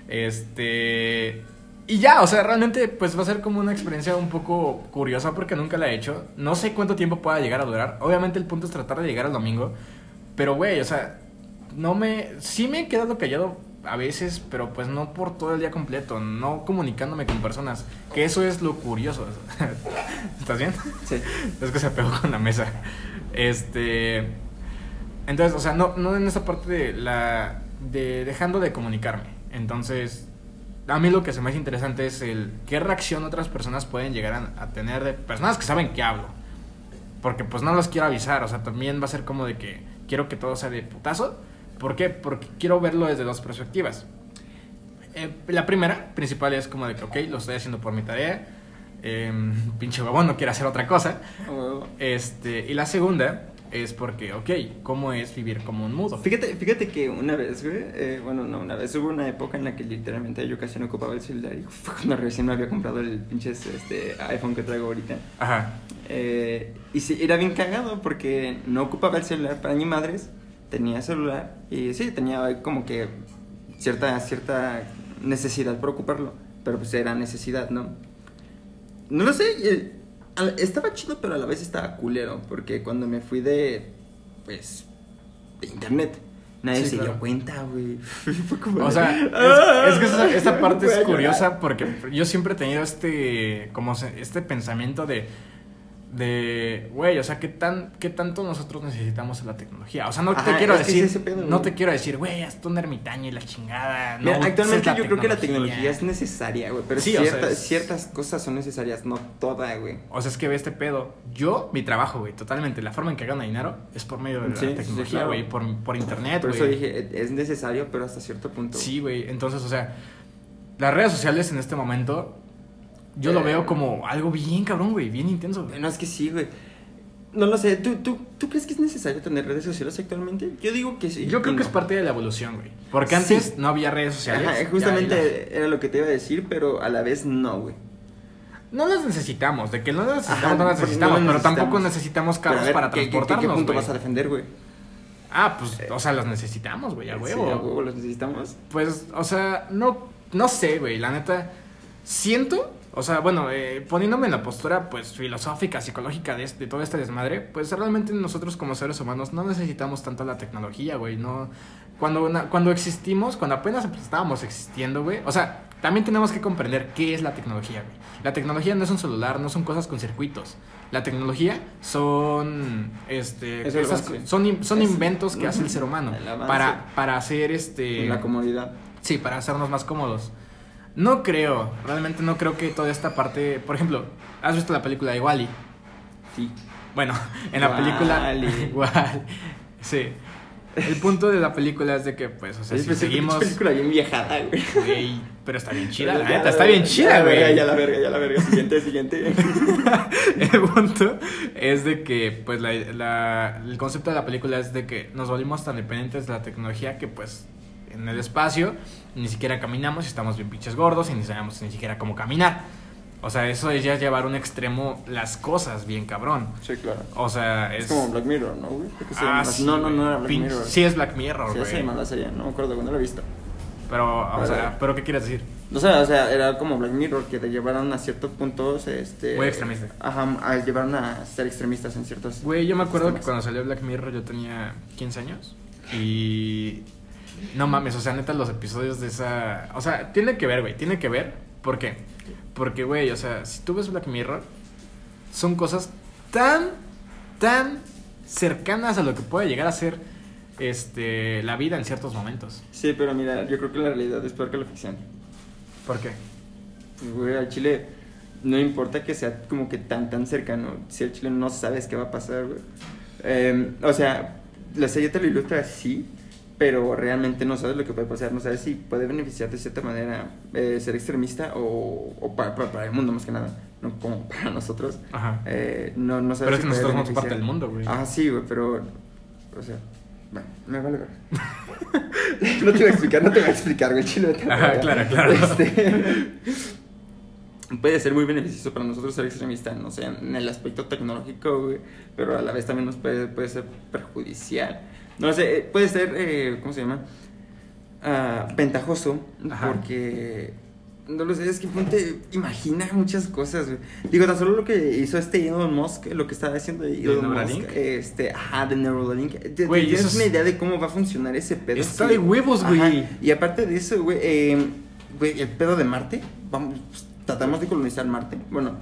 Este. Y ya, o sea, realmente pues va a ser como una experiencia un poco curiosa porque nunca la he hecho. No sé cuánto tiempo pueda llegar a durar. Obviamente el punto es tratar de llegar al domingo. Pero, güey, o sea, no me... Sí me he quedado callado a veces, pero pues no por todo el día completo. No comunicándome con personas. Que eso es lo curioso. ¿Estás bien? Sí. Es que se pegó con la mesa. Este. Entonces, o sea, no, no en esa parte de la. de dejando de comunicarme. Entonces, a mí lo que se me hace interesante es el qué reacción otras personas pueden llegar a, a tener de personas que saben que hablo. Porque pues no los quiero avisar, o sea, también va a ser como de que quiero que todo sea de putazo. ¿Por qué? Porque quiero verlo desde dos perspectivas. Eh, la primera, principal, es como de que, ok, lo estoy haciendo por mi tarea. em, pinche huevón, no quiere hacer otra cosa. Este, y la segunda es porque, ok, ¿cómo es vivir como un mudo? Fíjate, fíjate que una vez, güey, eh, bueno, no, una vez hubo una época en la que literalmente yo casi no ocupaba el celular y fue cuando recién me había comprado el pinche este, iPhone que traigo ahorita. Ajá. Eh, y sí, era bien cagado porque no ocupaba el celular para ni madres, tenía celular y sí, tenía como que cierta, cierta necesidad por ocuparlo, pero pues era necesidad, ¿no? No lo sé, eh, estaba chido, pero a la vez estaba culero, porque cuando me fui de, pues, de internet. Nadie Sí, se claro. dio cuenta, güey. Fue como O sea, "Ah, es, es que esa, esa parte es llorar". curiosa porque yo siempre he tenido este, como este pensamiento de, de, güey, o sea, ¿qué, tan, ¿qué tanto nosotros necesitamos la tecnología? O sea, no te quiero decir, es pedo, no te quiero decir, güey, hazte un ermitaño y la chingada. No Mira, actualmente yo creo que la tecnología es necesaria, güey. Pero Sí, o sea, cierta- es- ciertas cosas son necesarias, no toda, güey. O sea, es que ve este pedo. Yo, mi trabajo, güey, totalmente. La forma en que gano dinero es por medio de la sí, tecnología, claro. güey, por, por internet, Por güey. eso dije, "Eh, es necesario, pero hasta cierto punto. Sí, güey. Entonces, o sea, las redes sociales en este momento, yo lo Eh. veo como algo bien cabrón, güey, bien intenso. güey. No, es que sí, güey. No lo sé, ¿Tú, tú, ¿tú crees que es necesario tener redes sociales actualmente? Yo digo que sí. Yo creo que es parte de la evolución, güey. Porque Sí. antes no había redes sociales. Ajá, justamente era lo que te iba a decir, pero a la vez no, güey. No las necesitamos. De que no las necesitamos, Ajá, no las necesitamos. no las pero tampoco necesitamos. carros ver, para ¿qué- qué- qué- transportarnos, ¿Qué punto güey. vas a defender, güey? Ah, pues, o sea, las necesitamos, güey, a Sí, huevo. a huevo los necesitamos. Pues, o sea, no, no sé, güey, la neta, siento, o sea, bueno, eh, poniéndome en la postura, pues, filosófica, psicológica de, este- de todo este desmadre, pues, realmente nosotros como seres humanos no necesitamos tanto la tecnología, güey, no, cuando, na- cuando existimos, cuando apenas estábamos existiendo, güey, o sea, también tenemos que comprender qué es la tecnología, güey. La tecnología no es un celular, no son cosas con circuitos. La tecnología son, este, Es esas- son, son Es- inventos que hace el ser humano El para, para hacer, este... La comodidad. Sí, para hacernos más cómodos. No creo, realmente no creo que toda esta parte. Por ejemplo, ¿has visto la película de Wally? Sí. Bueno, en la película. Wall- Sí. El punto de la película es de que, pues, o sea, Es si es una seguimos. película bien viajada, güey. Güey, pero está bien chida, la neta, está bien ya chida, la verga, güey. Ya la verga, ya la verga. Siguiente, siguiente. El punto es de que, pues, la, la- el concepto de la película es de que nos volvimos tan dependientes de la tecnología que, pues, en el espacio ni siquiera caminamos y estamos bien pinches gordos y ni sabemos ni siquiera cómo caminar. O sea, eso es ya llevar un extremo las cosas bien cabrón. Sí, claro. O sea, Es es... como Black Mirror, ¿no, güey? Que Ah, sí, no, no, no era Black Pin- Mirror. Sí, es Black Mirror, Sí, güey. llama la serie, no me acuerdo cuándo la he visto. Pero, o Pero- sea, ¿pero qué quieres decir? O sea, o sea, era como Black Mirror, que te llevaron a ciertos puntos, este... Muy extremista. Ajá, a, llevaron a ser extremistas en ciertos... Güey, yo me acuerdo que sistemas. cuando salió Black Mirror yo tenía 15 años y no mames, o sea, neta los episodios de esa, o sea, tiene que ver, güey, tiene que ver, ¿por qué? Porque güey, o sea, si tú ves Black Mirror son cosas tan tan cercanas a lo que puede llegar a ser este la vida en ciertos momentos. Sí, pero mira, yo creo que la realidad es peor que la ficción. ¿Por qué? Pues, güey, al chile no importa que sea como que tan, tan cercano. Si al chile no sabes qué va a pasar, güey. Eh, o sea, la serie te lo ilustra así, pero realmente no sabes lo que puede pasar. No sabes si puede beneficiar de cierta manera eh, ser extremista o, o para, para- para el mundo más que nada, no como para nosotros. Ajá. Eh, no, no sabes Pero es que nosotros somos parte del mundo, güey. Ah, sí, güey, pero. O sea, bueno, me vale ver. no te voy a explicar, no te voy a explicar, güey, chile. Ajá, claro, claro. Este, puede ser muy beneficioso para nosotros ser extremista, no sé, en el aspecto tecnológico, güey, pero a la vez también nos puede, puede ser perjudicial. No sé, eh, puede ser, eh, ¿cómo se llama? Ah, ventajoso, Ajá. porque no lo sé, es que ponte, imagina muchas cosas, güey. Digo, tan solo lo que hizo este Elon Musk, lo que estaba haciendo Elon Neuralink? Musk, este, ajá, de Neuralink. ¿Te- Güey, ¿Tienes eso es- una idea de cómo va a funcionar ese pedo? Está de huevos, Ajá, güey. Y aparte de eso, güey, eh, güey, el pedo de Marte, vamos, pues, tratamos de colonizar Marte. Bueno,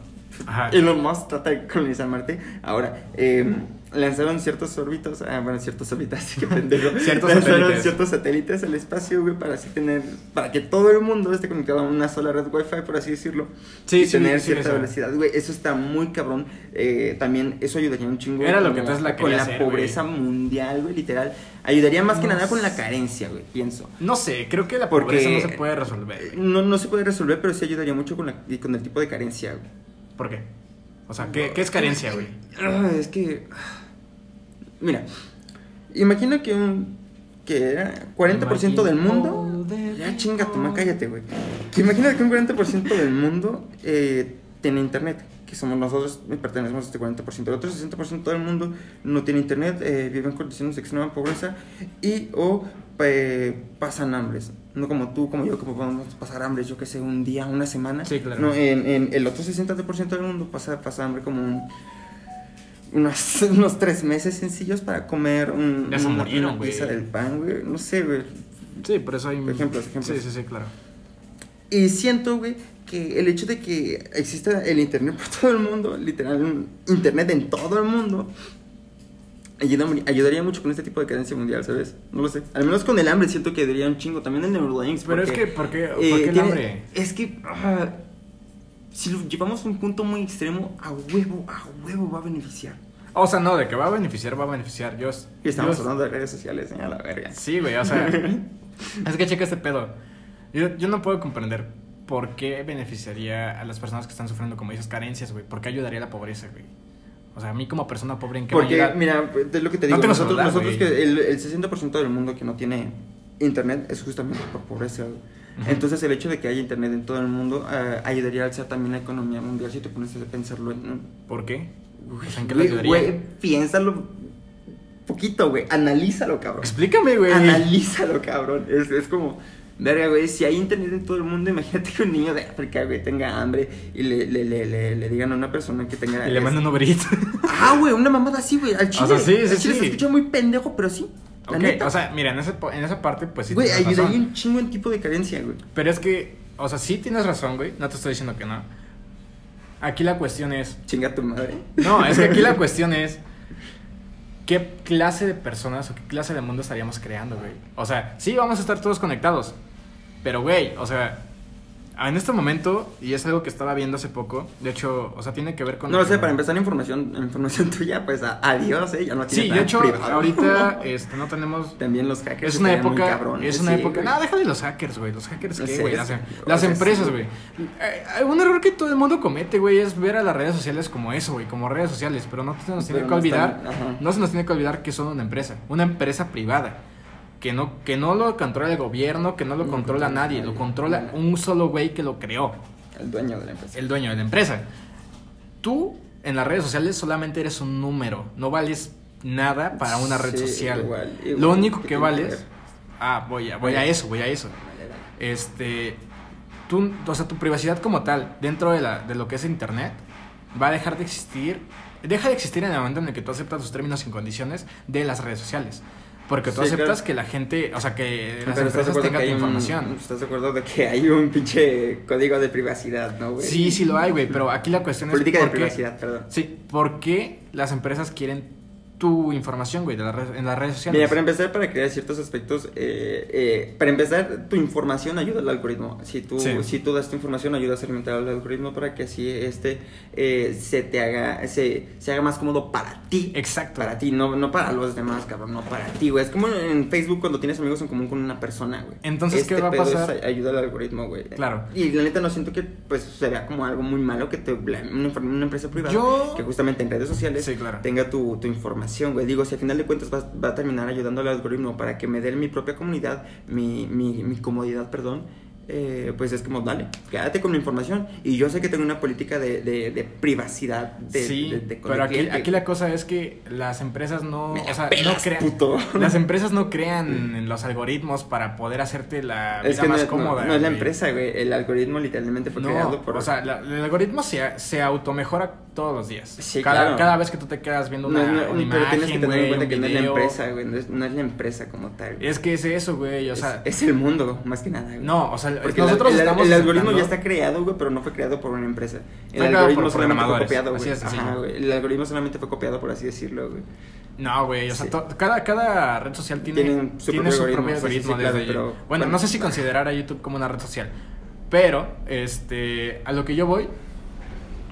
Ajá. Elon Musk trata de colonizar Marte. Ahora, eh, lanzaron ciertos órbitos, ah, bueno, ciertos órbitas, qué pendejo. Ciertos lanzaron satélites. ciertos satélites al espacio, güey, para así tener, para que todo el mundo esté conectado a una sola red Wi-Fi, por así decirlo. Sí, y sí, tener sí, cierta velocidad, güey. Eso está muy cabrón. Eh, también eso ayudaría un chingo. Era lo que entonces la con la hacer, pobreza mundial, güey, literal. Ayudaría más que No nada con la carencia, güey, pienso. No sé, creo que la Porque- pobreza no se puede resolver. güey. No, no se puede resolver, pero sí ayudaría mucho con, la, con el tipo de carencia, güey. ¿Por qué? O sea, ¿qué, qué es carencia, güey? Ah, es que. Mira, imagina que un. que era 40% del mundo. Ya chinga madre, cállate, güey. Que Imagina que un 40% del mundo eh, tiene internet. Que somos nosotros, pertenecemos a este 40%. El otro 60% del mundo no tiene internet, eh, vive en condiciones de extrema pobreza y o eh, pasan hambres. No como tú, como yo, que podemos pasar hambre, yo que sé, un día, una semana. Sí, claro. No, en, en el otro 60% del mundo pasa, pasa hambre como un unos, unos tres meses sencillos para comer un, Ya se una, murieron, una pieza del pan, güey. No sé, güey. Sí, por eso hay... Ejemplos, ejemplos. Sí, sí, sí, claro. Y siento, güey, que el hecho de que exista el internet por todo el mundo, literal, internet en todo el mundo, ayuda- ayudaría mucho con este tipo de cadencia mundial, ¿sabes? No lo sé. Al menos con el hambre siento que ayudaría un chingo. También el Neuralink. Pero es porque, que, ¿por qué, por eh, qué el tiene- hambre? Es que... ah, si lo llevamos a un punto muy extremo, a huevo, a huevo va a beneficiar. O sea, no, de que va a beneficiar, va a beneficiar. Yo, Y estamos yo- hablando de redes sociales, ¿eh? a la verga. Sí, güey, o sea, es que checa este pedo. Yo, yo no puedo comprender por qué beneficiaría a las personas que están sufriendo, como dices, carencias, güey. ¿Por qué ayudaría a la pobreza, güey? O sea, a mí como persona pobre, ¿en qué me Porque, ayuda? mira, es lo que te No digo. tengo nosotros, celular, nosotros que el, el 60% del mundo que no tiene internet es justamente por pobreza. güey. Entonces, el hecho de que haya internet en todo el mundo eh, ayudaría a alzar también la economía mundial si te pones a pensarlo en. ¿Por qué? O sea, ¿en qué le güey, ayudaría? güey, piénsalo poquito, güey. Analízalo, cabrón. Explícame, güey. Analízalo, cabrón. Es, es como, verga, güey, si hay internet en todo el mundo, imagínate que un niño de África, güey, tenga hambre y le, le, le, le, le digan a una persona que tenga... Y le mandan un. Ah, güey, una mamada así, güey, al chile. sea, sí, sí, chile sí. se escucha muy pendejo, pero sí. La Ok, neta. o sea, mira, en, ese en esa parte, pues sí güey, ayudaría razón. un chingo en tipo de carencia, güey. Pero es que, o sea, sí tienes razón, güey. No te estoy diciendo que no. Aquí la cuestión es... Chinga tu madre. No, es que aquí la cuestión es... ¿Qué clase de personas o qué clase de mundo estaríamos creando, güey? O sea, sí, vamos a estar todos conectados. Pero, güey, o sea... En este momento, y es algo que estaba viendo hace poco, de hecho, o sea, tiene que ver con... No lo sé, para empezar, información, información tuya, pues adiós, eh, ya no tiene Sí, de hecho, privado. ahorita este, no tenemos También los hackers. Es una época, cabrones, es una sí, época. güey. No, déjale los hackers, güey. Los hackers No qué, sé, güey. Las, em- las empresas, güey. Eh, un error que todo el mundo comete, güey, es ver a las redes sociales como eso, güey, como redes sociales, pero no se nos tiene Pero que no olvidar, están- no se nos tiene que olvidar que son una empresa, una empresa privada. Que no, que no lo controla el gobierno, que no lo No controla controla nadie, nadie. lo controla un solo güey que lo creó, El dueño de la empresa. el dueño de la empresa. Tú en las redes sociales solamente eres un número, no vales nada para una red Sí, social. igual, igual, Lo único ¿qué que vales. Ah, voy a, voy a eso, voy a eso. Este. Tú, o sea, tu privacidad como tal, dentro de, la, de lo que es internet, va a dejar de existir. Deja de existir en el momento en el que tú aceptas los términos y condiciones de las redes sociales. Porque tú Sí, aceptas claro. que la gente, o sea, que las Pero ¿estás de empresas tengan tu información. ¿Estás de acuerdo de que hay un pinche código de privacidad, no, güey? Sí, sí lo hay, güey, pero aquí la cuestión Política es. de por qué- privacidad, perdón. Sí, ¿por qué las empresas quieren tu información, güey, de las redes- en las redes sociales? Mira, para empezar, para crear ciertos aspectos, eh, eh, para empezar, tu información ayuda al algoritmo. Si tú, Sí. si tú das tu información, ayudas a alimentar al algoritmo para que así este eh, se te haga, se, se haga más cómodo para ti. Exacto. Para ti, no, no para los demás, cabrón, no para ti, güey. Es como en Facebook cuando tienes amigos en común con una persona, güey. Entonces, ¿qué Este va a es pasar? ay- ayuda al algoritmo, güey. Claro. Y la neta no siento que pues se vea como algo muy malo que te una, una empresa privada Yo- que justamente en redes sociales Sí, claro. tenga tu, tu información, güey. Digo, si al final de cuentas va, va a terminar ayudando al algoritmo para que me dé mi propia comunidad, mi, mi, mi comodidad, perdón. eh, pues es como, dale, quédate con mi información. Y yo sé que tengo una política de, de, de privacidad. De, sí, de- pero aquí, aquí la cosa es que las empresas no, Me o sea, no pelas, crean, puto. las empresas no crean en los algoritmos para poder hacerte la vida Es que no, más es- no- cómoda. no es la empresa, güey. El algoritmo literalmente fue No, creado por. o sea, la- el algoritmo se, se automejora todos los días. Sí, cada, claro. cada vez que tú te quedas viendo no, una, no, una pero imagen, tienes que tener en cuenta que no es la empresa, güey. No es, no es la empresa como tal. güey. Es que es eso, güey, o sea, es, es el mundo, más que nada. güey. no, o sea, Porque nosotros el, estamos el algoritmo ya está creado, güey, pero no fue creado por una empresa. El algoritmo por solamente fue copiado, güey. Ajá. El algoritmo solamente fue copiado, por así decirlo, güey. No, güey, o sea, Sí. cada, cada red social tiene, su tiene propio su algoritmo, propio sí, sí, algoritmo. sí, claro, desde- pero- bueno, bueno. no sé si considerar a YouTube como una red social, pero este, a lo que yo voy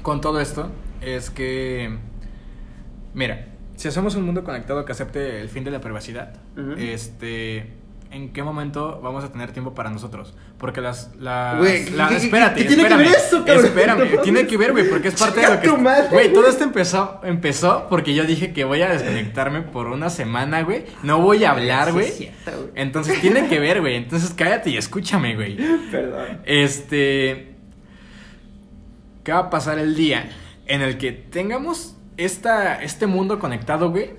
con todo esto es que, mira, si hacemos un mundo conectado que acepte el fin de la privacidad, este, ¿en qué momento vamos a tener tiempo para nosotros? Porque las, las, Güey, la- ¿qué- qué- espérate, qué tiene que ver eso, cabrón? espérame, No tiene que ver, güey, porque es parte de lo que, güey, todo esto empezó, empezó porque yo dije que voy a desconectarme por una semana, güey. No voy a hablar, güey. Entonces tiene que ver, güey. Entonces cállate y escúchame, güey. Perdón. Este. ¿Qué va a pasar el día en el que tengamos esta, este mundo conectado, güey?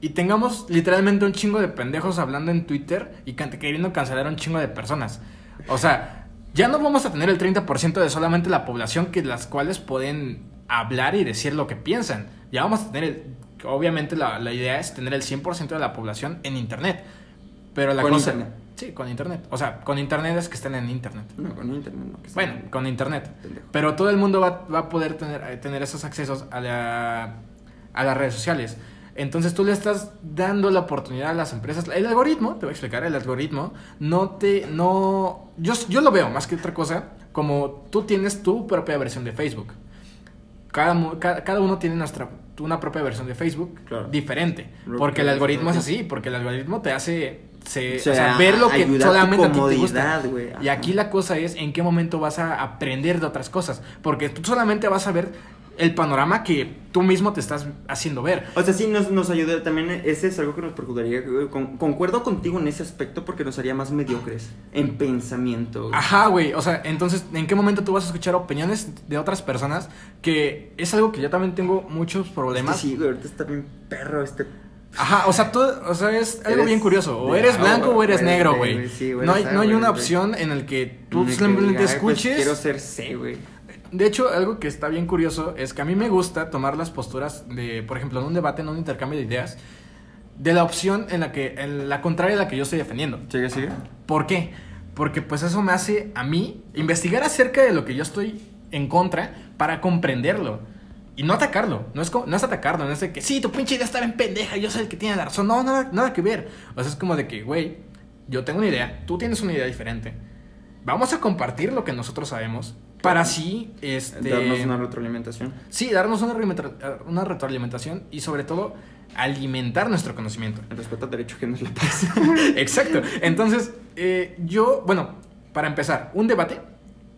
Y tengamos literalmente un chingo de pendejos hablando en Twitter y queriendo cancelar a un chingo de personas. O sea, ya no vamos a tener el 30% de solamente la población que las cuales pueden hablar y decir lo que piensan. Ya vamos a tener el obviamente la, la idea es tener el 100% de la población en internet. Pero la Con cosa... internet. Sí, con internet. O sea, con internet es que estén en internet. No, con internet, no. que Bueno, con internet. Pendejo. Pero todo el mundo va, va a poder tener, eh, tener esos accesos a, la- a las redes sociales. Entonces tú le estás dando la oportunidad a las empresas. El algoritmo, te voy a explicar, el algoritmo no te... no Yo, yo lo veo más que otra cosa como tú tienes tu propia versión de Facebook. Cada, mu- ca- cada uno tiene nuestra, una propia versión de Facebook Claro. diferente. Porque que el algoritmo es así, porque el algoritmo te hace... Se, O sea, o sea, ver lo que solamente a ti te gusta. Y aquí la cosa es en qué momento vas a aprender de otras cosas. Porque tú solamente vas a ver el panorama que tú mismo te estás haciendo ver. O sea, sí, nos, nos ayuda. También ese es algo que nos güey. Con- concuerdo contigo en ese aspecto porque nos haría más mediocres en pensamiento. güey. Ajá, güey. O sea, entonces, ¿en qué momento tú vas a escuchar opiniones de otras personas? Que es algo que yo también tengo muchos Es problemas. que sí, güey, ahorita está bien perro este. Ajá, o sea, tú, o sea, es algo Eres bien curioso. O eres blanco o eres o eres negro, güey. sí, no hay, no hay una opción en el que tú simplemente diga, "Ay, pues, escuches. quiero ser C, güey. De hecho, algo que está bien curioso es que a mí me gusta tomar las posturas de, por ejemplo, en un debate, en un intercambio de ideas, de la opción en la que, en la contraria a la que yo estoy defendiendo. Sigue, sigue. ¿Por qué? Porque pues eso me hace a mí investigar acerca de lo que yo estoy en contra para comprenderlo. Y no atacarlo, no es, co- no es atacarlo, no es de que sí, tu pinche idea está bien pendeja, yo soy el que tiene la razón. No, nada, nada que ver. O sea, es como de que, güey, yo tengo una idea, tú tienes una idea diferente. Vamos a compartir lo que nosotros sabemos para así, este... Darnos una retroalimentación. Sí, darnos una, una retroalimentación y sobre todo alimentar nuestro conocimiento. El respeto al derecho que no es la paz. Exacto. Entonces, eh, yo, bueno, para empezar, un debate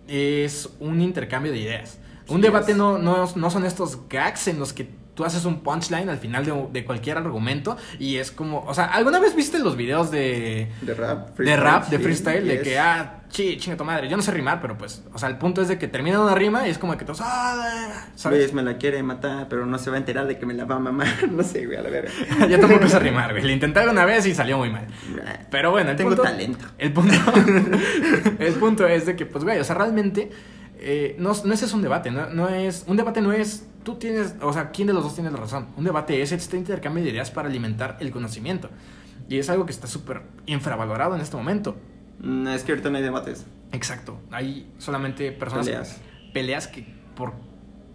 es un intercambio de ideas. Un debate es. no, no, no son estos gags en los que tú haces un punchline al final de, de cualquier argumento y es como, o sea, ¿alguna vez viste los videos de, De rap. de rap, de sí, freestyle, de yes. que, ah, chi, chinga tu madre, yo no sé rimar, pero pues, o sea, el punto es de que terminan una rima y es como que todos, ah, ¿sabes? Güey, me la quiere matar, pero no se va a enterar de que me la va a mamar. No sé, güey, a la verga. yo tampoco sé rimar, güey, lo intenté una vez y salió muy mal. Pero bueno, el Tengo punto, talento. El punto, el punto es de que, pues, güey, o sea, realmente eh, no, no ese es un debate, no, no es, un debate no es, tú tienes, o sea, ¿quién de los dos tiene la razón? Un debate es este intercambio de ideas para alimentar el conocimiento. Y es algo que está súper infravalorado en este momento. Mm, Es que ahorita no hay debates. Exacto, hay solamente personas... Peleas. Peleas que por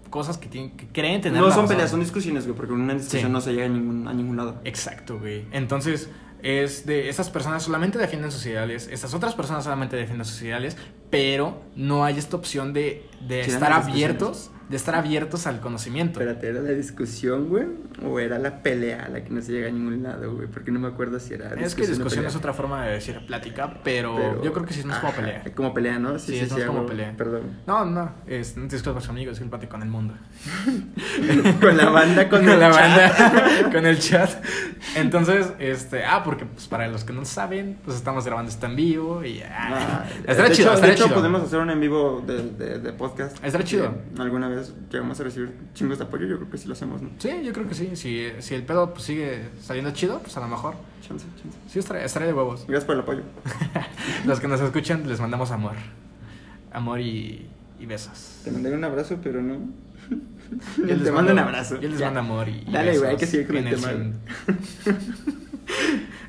cosas que, tienen, que creen tener No son razón. peleas, son discusiones, güey, porque en una discusión Sí. no se llega a ningún, a ningún lado. Exacto, güey. Entonces, es de esas personas solamente defienden sus ideales, estas otras personas solamente defienden sus ideales, pero no hay esta opción de, de estar abiertos, de estar abiertos al conocimiento. Espérate, ¿era la discusión, güey? ¿O era la pelea la que no se llega a ningún lado, güey? Porque no me acuerdo si era es que discusión es otra forma de decir plática, pero, Pero- yo creo que sí es más como pelea. Como pelea, ¿no? Sí, es más a como pelea. Perdón. No, no, es, no te disculpas conmigo, discúlpate con el mundo. con la banda, con, con el la chat. banda, con el chat. Entonces, este, ah, porque pues, para los que no saben, pues estamos grabando esto en vivo y ah, Ah, estará de chido, hecho, estará de hecho, chido. podemos hacer un en vivo de, de, de podcast. Estará chido. Alguna vez llegamos a recibir chingos de apoyo, yo creo que sí lo hacemos, ¿no? Sí, yo creo que sí. Si, si el pedo pues, sigue saliendo chido, pues a lo mejor. Chance, chance. Sí, estaré, estaré de huevos. Gracias por el apoyo. Los que nos escuchan, les mandamos amor. Amor y, y besos. Te mandaré un abrazo, pero no. Yo les Te mando un abrazo. Yo les Ya. mando amor y, y Dale, besos güey, hay que seguir con tema,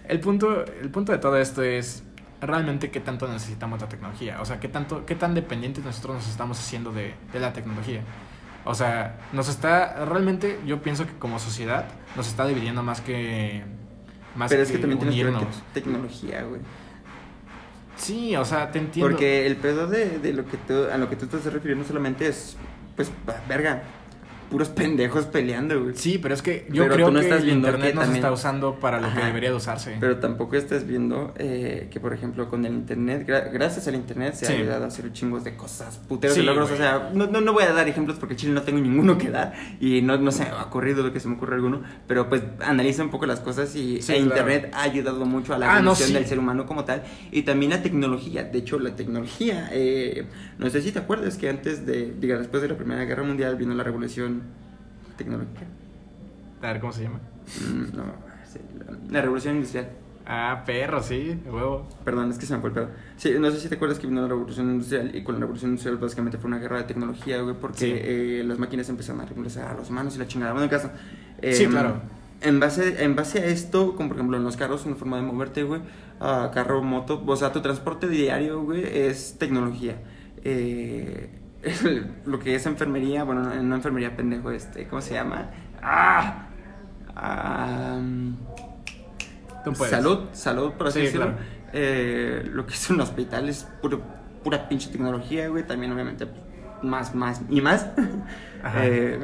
el, punto, el punto de todo esto es realmente qué tanto necesitamos la tecnología. O sea, qué, tanto, qué tan dependientes nosotros nos estamos haciendo de, de la tecnología. O sea, nos está, realmente yo pienso que como sociedad nos está dividiendo más que... Más Pero es que también tienes que ver unirnos. tecnología, güey. Sí, o sea, te entiendo. Porque el pedo de, de lo que tú, a lo que tú te estás refiriendo solamente es, pues, verga, puros pendejos peleando, güey. Sí, pero es que yo Pero creo no que estás viendo internet que no se está usando para lo que debería de usarse. Pero tampoco estás viendo eh, que, por ejemplo, con el internet, gra- gracias al internet se Sí. ha ayudado a hacer chingos de cosas, puteros Sí, de logros. güey. O sea, no, no, no voy a dar ejemplos porque Chile no tengo ninguno que dar y no, no se me ha ocurrido lo que se me ocurre alguno. Pero pues analiza un poco las cosas y Sí, e claro. internet ha ayudado mucho a la Ah, no, evolución del ser humano como tal y también la tecnología. De hecho, la tecnología, eh, no sé si te acuerdas que antes de, diga, después de la Primera Guerra Mundial vino la revolución tecnológica. A ver, ¿cómo se llama? Mm, no, la, revolución industrial. Ah, perro, sí, huevo. Perdón, es que se me fue el pedo. Sí, no sé si te acuerdas que vino la revolución industrial y con la revolución industrial básicamente fue una guerra de tecnología, güey, porque Sí. eh, las máquinas empezaron a reemplazar a los humanos y la chingada. Bueno, en caso. Sí, em, claro. En base, en base a esto, como por ejemplo en los carros, una forma de moverte, güey, a carro, moto, o sea, tu transporte diario, güey, es tecnología. Eh, lo que es enfermería, bueno, no, enfermería, pendejo, este, ¿cómo se llama? ¡Ah! Puedes. salud, salud, por así Sí, decirlo. claro. Eh, lo que es un hospital es puro, pura pinche tecnología, güey. También, obviamente, más, más y más. Ajá. Eh,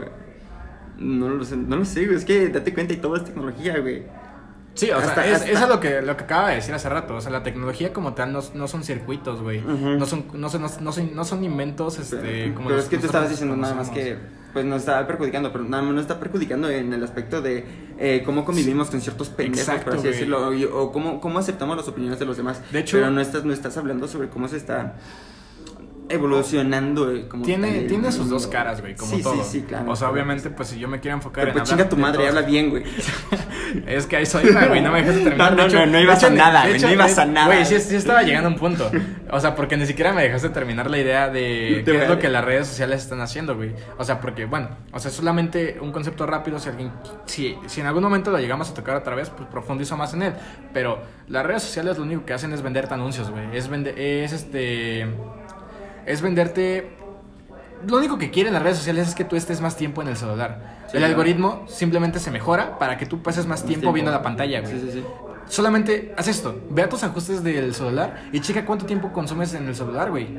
no lo sé, no lo sé, güey. Es que date cuenta y todo es tecnología, güey. Sí, o Hasta- sea, es, hasta- eso es lo que, lo que acaba de decir hace rato. O sea, la tecnología como tal no, no son circuitos, güey. No, son, no, son, no, son, no son inventos, este, pero como pero los es que tú estabas diciendo nada más que pues nos está perjudicando, pero nada más nos está perjudicando en el aspecto de eh, cómo convivimos con ciertos pendejos, Exacto, por así güey. decirlo, o cómo, cómo aceptamos las opiniones de los demás. De hecho- pero no estás, no estás hablando sobre cómo se está evolucionando. eh, Como Tiene, tal, tiene sus dos caras, güey, como sí, todo. Sí, sí, claro. O sea, obviamente, pues si yo me quiero enfocar Pero en pues chinga tu madre, habla bien, güey. Es que a eso iba, güey, no me dejaste terminar. No, De no, hecho- no, no ibas hecho, a nada, güey, no ibas a nada. Güey, sí, sí estaba llegando a un punto. O sea, porque ni siquiera me dejaste terminar la idea de qué es lo que las redes sociales están haciendo, güey. O sea, porque, bueno, o sea, solamente un concepto rápido, si alguien, si, si en algún momento lo llegamos a tocar otra vez, pues profundizo más en él. Pero las redes sociales lo único que hacen es venderte anuncios, güey. Es vender, es este, es venderte lo único que quieren las redes sociales es que tú estés más tiempo en el celular. Sí, el claro. algoritmo simplemente se mejora para que tú pases más, Más tiempo, viendo la pantalla, güey. Sí, sí, sí. Solamente haz esto, ve a tus ajustes del celular y checa cuánto tiempo consumes en el celular, güey.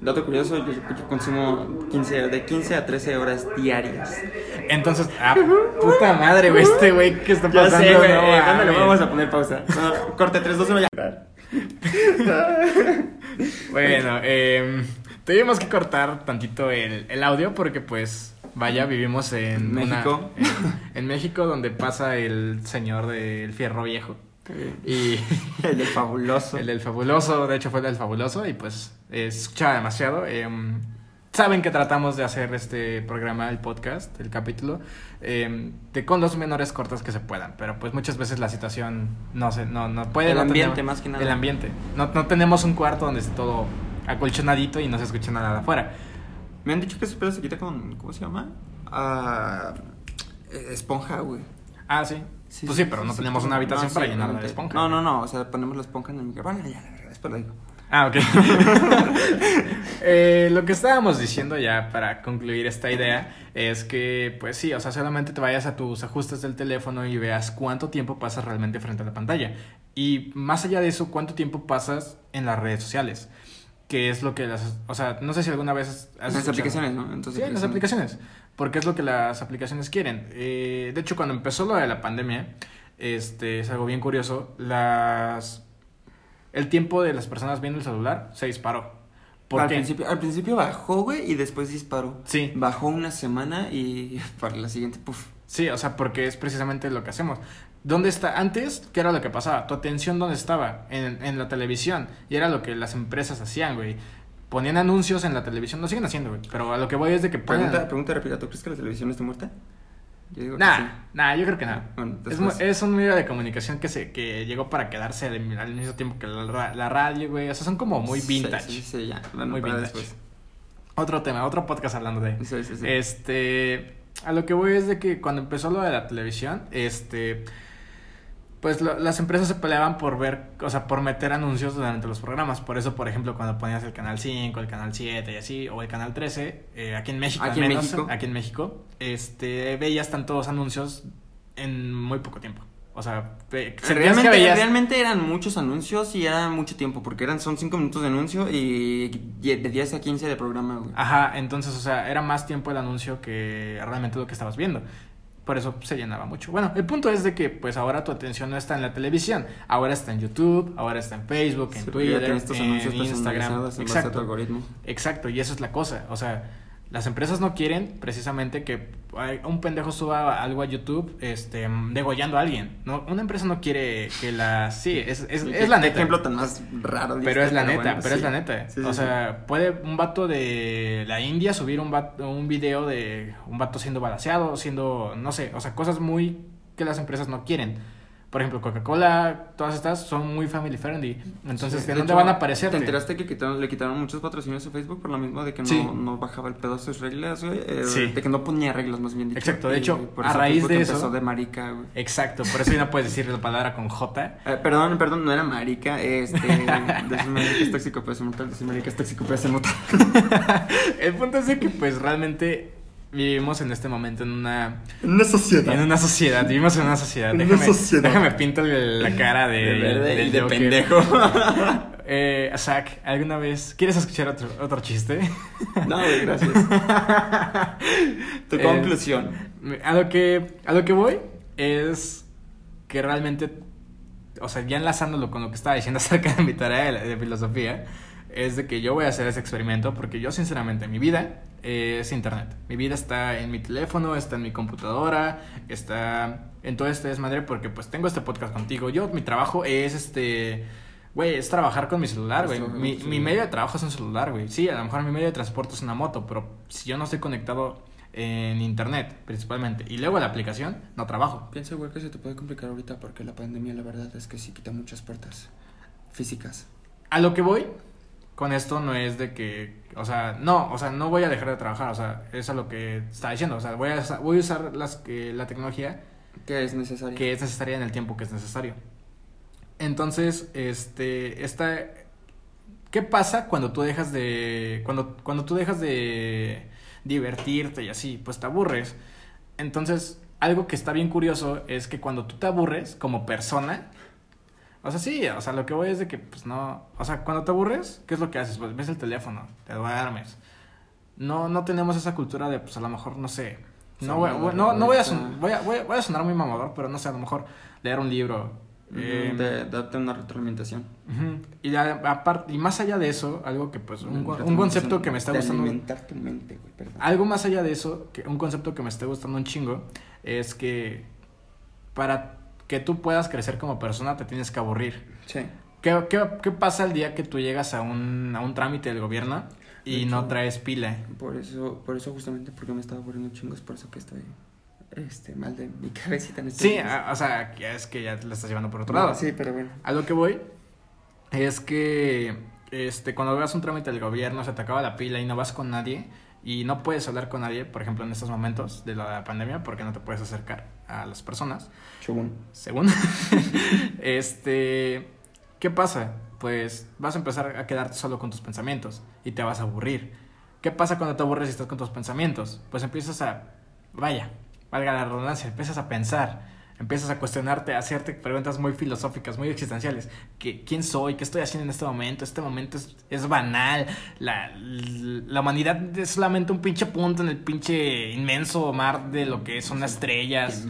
Dato curioso, yo, yo consumo 15, de 15 a 13 horas diarias. Entonces, ah, puta madre, güey, este güey que está pasando. sé, güey. No eh, ándale, vamos a poner pausa. No, corte 3, 2, 1, ya. Bueno, eh, tuvimos que cortar tantito el, el audio porque pues vaya, vivimos en una- México. en, en México donde pasa el señor del fierro viejo. Y El del fabuloso. el del fabuloso, de hecho fue el del fabuloso y pues eh, escuchaba demasiado. eh, Saben que tratamos de hacer este programa, el podcast, el capítulo, eh, de con los menores cortes que se puedan. Pero pues muchas veces la situación no se, no, no puede. El no ambiente, tenemos- más que nada. El ambiente. No, no tenemos un cuarto donde esté todo acolchonadito y no se escuche nada de afuera. Me han dicho que ese pedo se quita con. ¿Cómo se llama? Ah, eh, esponja, güey. Ah, sí. pues sí, pero no tenemos una habitación No, para sí, llenarla de esponja. No, no, no. O sea, ponemos la esponja en el micrófono. Bueno, ya, la verdad, después lo digo. Ah, ok. Eh, lo que estábamos diciendo ya para concluir esta idea es que, pues sí, o sea, solamente te vayas a tus ajustes del teléfono y veas cuánto tiempo pasas realmente frente a la pantalla. Y más allá de eso, cuánto tiempo pasas en las redes sociales. Que es lo que las... O sea, no sé si alguna vez has Las aplicaciones, ¿no? Entonces, Sí, las aplicaciones. Porque es lo que las aplicaciones quieren. Eh, de hecho, cuando empezó lo de la pandemia, este, es algo bien curioso, las... El tiempo de las personas viendo el celular se disparó. ¿Por al? Principio, al principio bajó, güey, y después disparó. Sí. Bajó una semana y para la siguiente, puf. Sí, o sea, porque es precisamente lo que hacemos. ¿Dónde está? Antes, ¿qué era lo que pasaba? Tu atención, ¿dónde estaba? En, en la televisión. Y era lo que las empresas hacían, güey. Ponían anuncios en la televisión. Lo siguen haciendo, güey. Pero a lo que voy es de que ponen... Pregunta, pregunta rápida, ¿tú crees que la televisión está muerta? Yo digo que sí. nah, yo creo que. Bueno, es, mu- es un medio de comunicación que se que llegó para quedarse al, al mismo tiempo que la, la radio, güey. O sea, son como muy vintage. Sí, sí, ya. Bueno, Muy vintage. después. Otro tema, otro podcast hablando de. Sí, sí, sí. Este, a lo que voy es de que cuando empezó lo de la televisión, este, pues lo- las empresas se peleaban por ver, o sea, por meter anuncios durante los programas. Por eso, por ejemplo, cuando ponías el canal 5, el canal 7 y así, o el canal 13, eh, aquí en México, Aquí al en menos, México. aquí en México, este, veías tantos anuncios en muy poco tiempo. O sea, Realmente, veías- realmente eran muchos anuncios y era mucho tiempo, porque eran son 5 minutos de anuncio y de 10 a 15 de programa, güey. Ajá, entonces, o sea, era más tiempo el anuncio que realmente lo que estabas viendo. Por eso se llenaba mucho. Bueno, el punto es de que pues ahora tu atención no está en la televisión, ahora está en YouTube, ahora está en Facebook, en Sí, Twitter, estos en Instagram. Exacto. algoritmo. Exacto, y eso es la cosa. O sea, las empresas no quieren precisamente que un pendejo suba algo a YouTube este, degollando a alguien. No, una empresa no quiere que la... Sí, es, es, es la qué neta. ejemplo tan más raro. Pero diste, es la neta, bueno, pero es la neta. Sí, sí, o sea, puede un vato de la India subir un, vato- un video de un vato siendo balaseado, siendo, no sé, o sea, cosas muy que las empresas no quieren. Por ejemplo, Coca-Cola, todas estas son muy family friendly. Entonces, Sí, ¿de de dónde hecho, van a aparecer? ¿Te enteraste que quitaron, le quitaron muchos patrocinios a Facebook por lo mismo de que no, Sí. no bajaba el pedo a sus reglas, güey? Eh, Sí. De que no ponía reglas, más bien dicho. Exacto, de Y hecho, por a eso raíz Facebook de empezó eso- de marica, güey. Exacto, por eso ya no puedes decir la palabra con J. Eh, perdón, perdón, no era marica, este... decir marica es tóxico, puede ser mortal, decir marica es tóxico, puede ser mortal. El punto es de que, pues, realmente vivimos en este momento en una Una sociedad. En una sociedad, vivimos en una sociedad. En una Déjame, sociedad. déjame pinto el- la cara de, De verde del y de Joker. pendejo. Eh, Zach, ¿alguna vez quieres escuchar otro, otro chiste? No, gracias. Tu Eh, conclusión. A lo que a lo que voy es que realmente, o sea, ya enlazándolo con lo que estaba diciendo acerca de mi tarea de, de filosofía, es de que yo voy a hacer ese experimento porque yo sinceramente mi vida es internet. Mi vida está en mi teléfono, está en mi computadora, está en todo este desmadre porque pues tengo este podcast contigo. Yo mi trabajo es este Güey, es trabajar con mi celular, güey. Mi, mi medio de trabajo es un celular, güey. Sí, a lo mejor mi medio de transporte es una moto, pero si yo no estoy conectado en internet, principalmente, y luego la aplicación, no trabajo. Piensa, güey, que se te puede complicar ahorita porque la pandemia, la verdad, es que sí quita muchas puertas físicas. A lo que voy con esto no es de que, o sea, no, o sea, no voy a dejar de trabajar, o sea, eso es lo que estaba diciendo, o sea, voy a, voy a usar las que, la tecnología Que es necesario. que es necesaria en el tiempo que es necesario. Entonces, este, esta, ¿qué pasa cuando tú dejas de, cuando, cuando tú dejas de divertirte y así, pues te aburres? Entonces, algo que está bien curioso es que cuando tú te aburres como persona, o sea, sí, o sea, lo que voy es de que, pues no, o sea, cuando te aburres, ¿qué es lo que haces? Pues ves el teléfono, te duermes. No, no tenemos esa cultura de, pues a lo mejor, no sé, no voy, no, no voy, a son- voy, a, voy, a, sonar muy mamador, pero no sé, a lo mejor leer un libro. eh, de darte una retroalimentación. Y, aparte, y más allá de eso, algo que pues, un, un concepto que me está gustando. alimentar tu mente, güey, perdón. Algo más allá de eso, que un concepto que me está gustando un chingo, es que para que tú puedas crecer como persona te tienes que aburrir. Sí. ¿Qué, qué, qué pasa el día que tú llegas a un, a un trámite del gobierno y no traes pila? Por eso, por eso justamente porque me estaba aburriendo un chingo, es por eso que estoy este, mal de mi cabecita en este Sí, a- o sea, es que ya te la estás llevando por otro lado. Sí, pero bueno. A lo que voy es que este, cuando veas un trámite del gobierno, se te acaba la pila y no vas con nadie y no puedes hablar con nadie, por ejemplo, en estos momentos de la pandemia, porque no te puedes acercar a las personas, Shogun. según. este, ¿qué pasa? Pues vas a empezar a quedarte solo con tus pensamientos y te vas a aburrir. ¿Qué pasa cuando te aburres y estás con tus pensamientos? Pues empiezas a, vaya, valga la redundancia, empiezas a pensar, empiezas a cuestionarte, a hacerte preguntas muy filosóficas, muy existenciales. ¿Qué, ¿Quién soy? ¿Qué estoy haciendo en este momento? Este momento es, es banal. La, la humanidad es solamente un pinche punto en el pinche inmenso mar de lo que son las estrellas.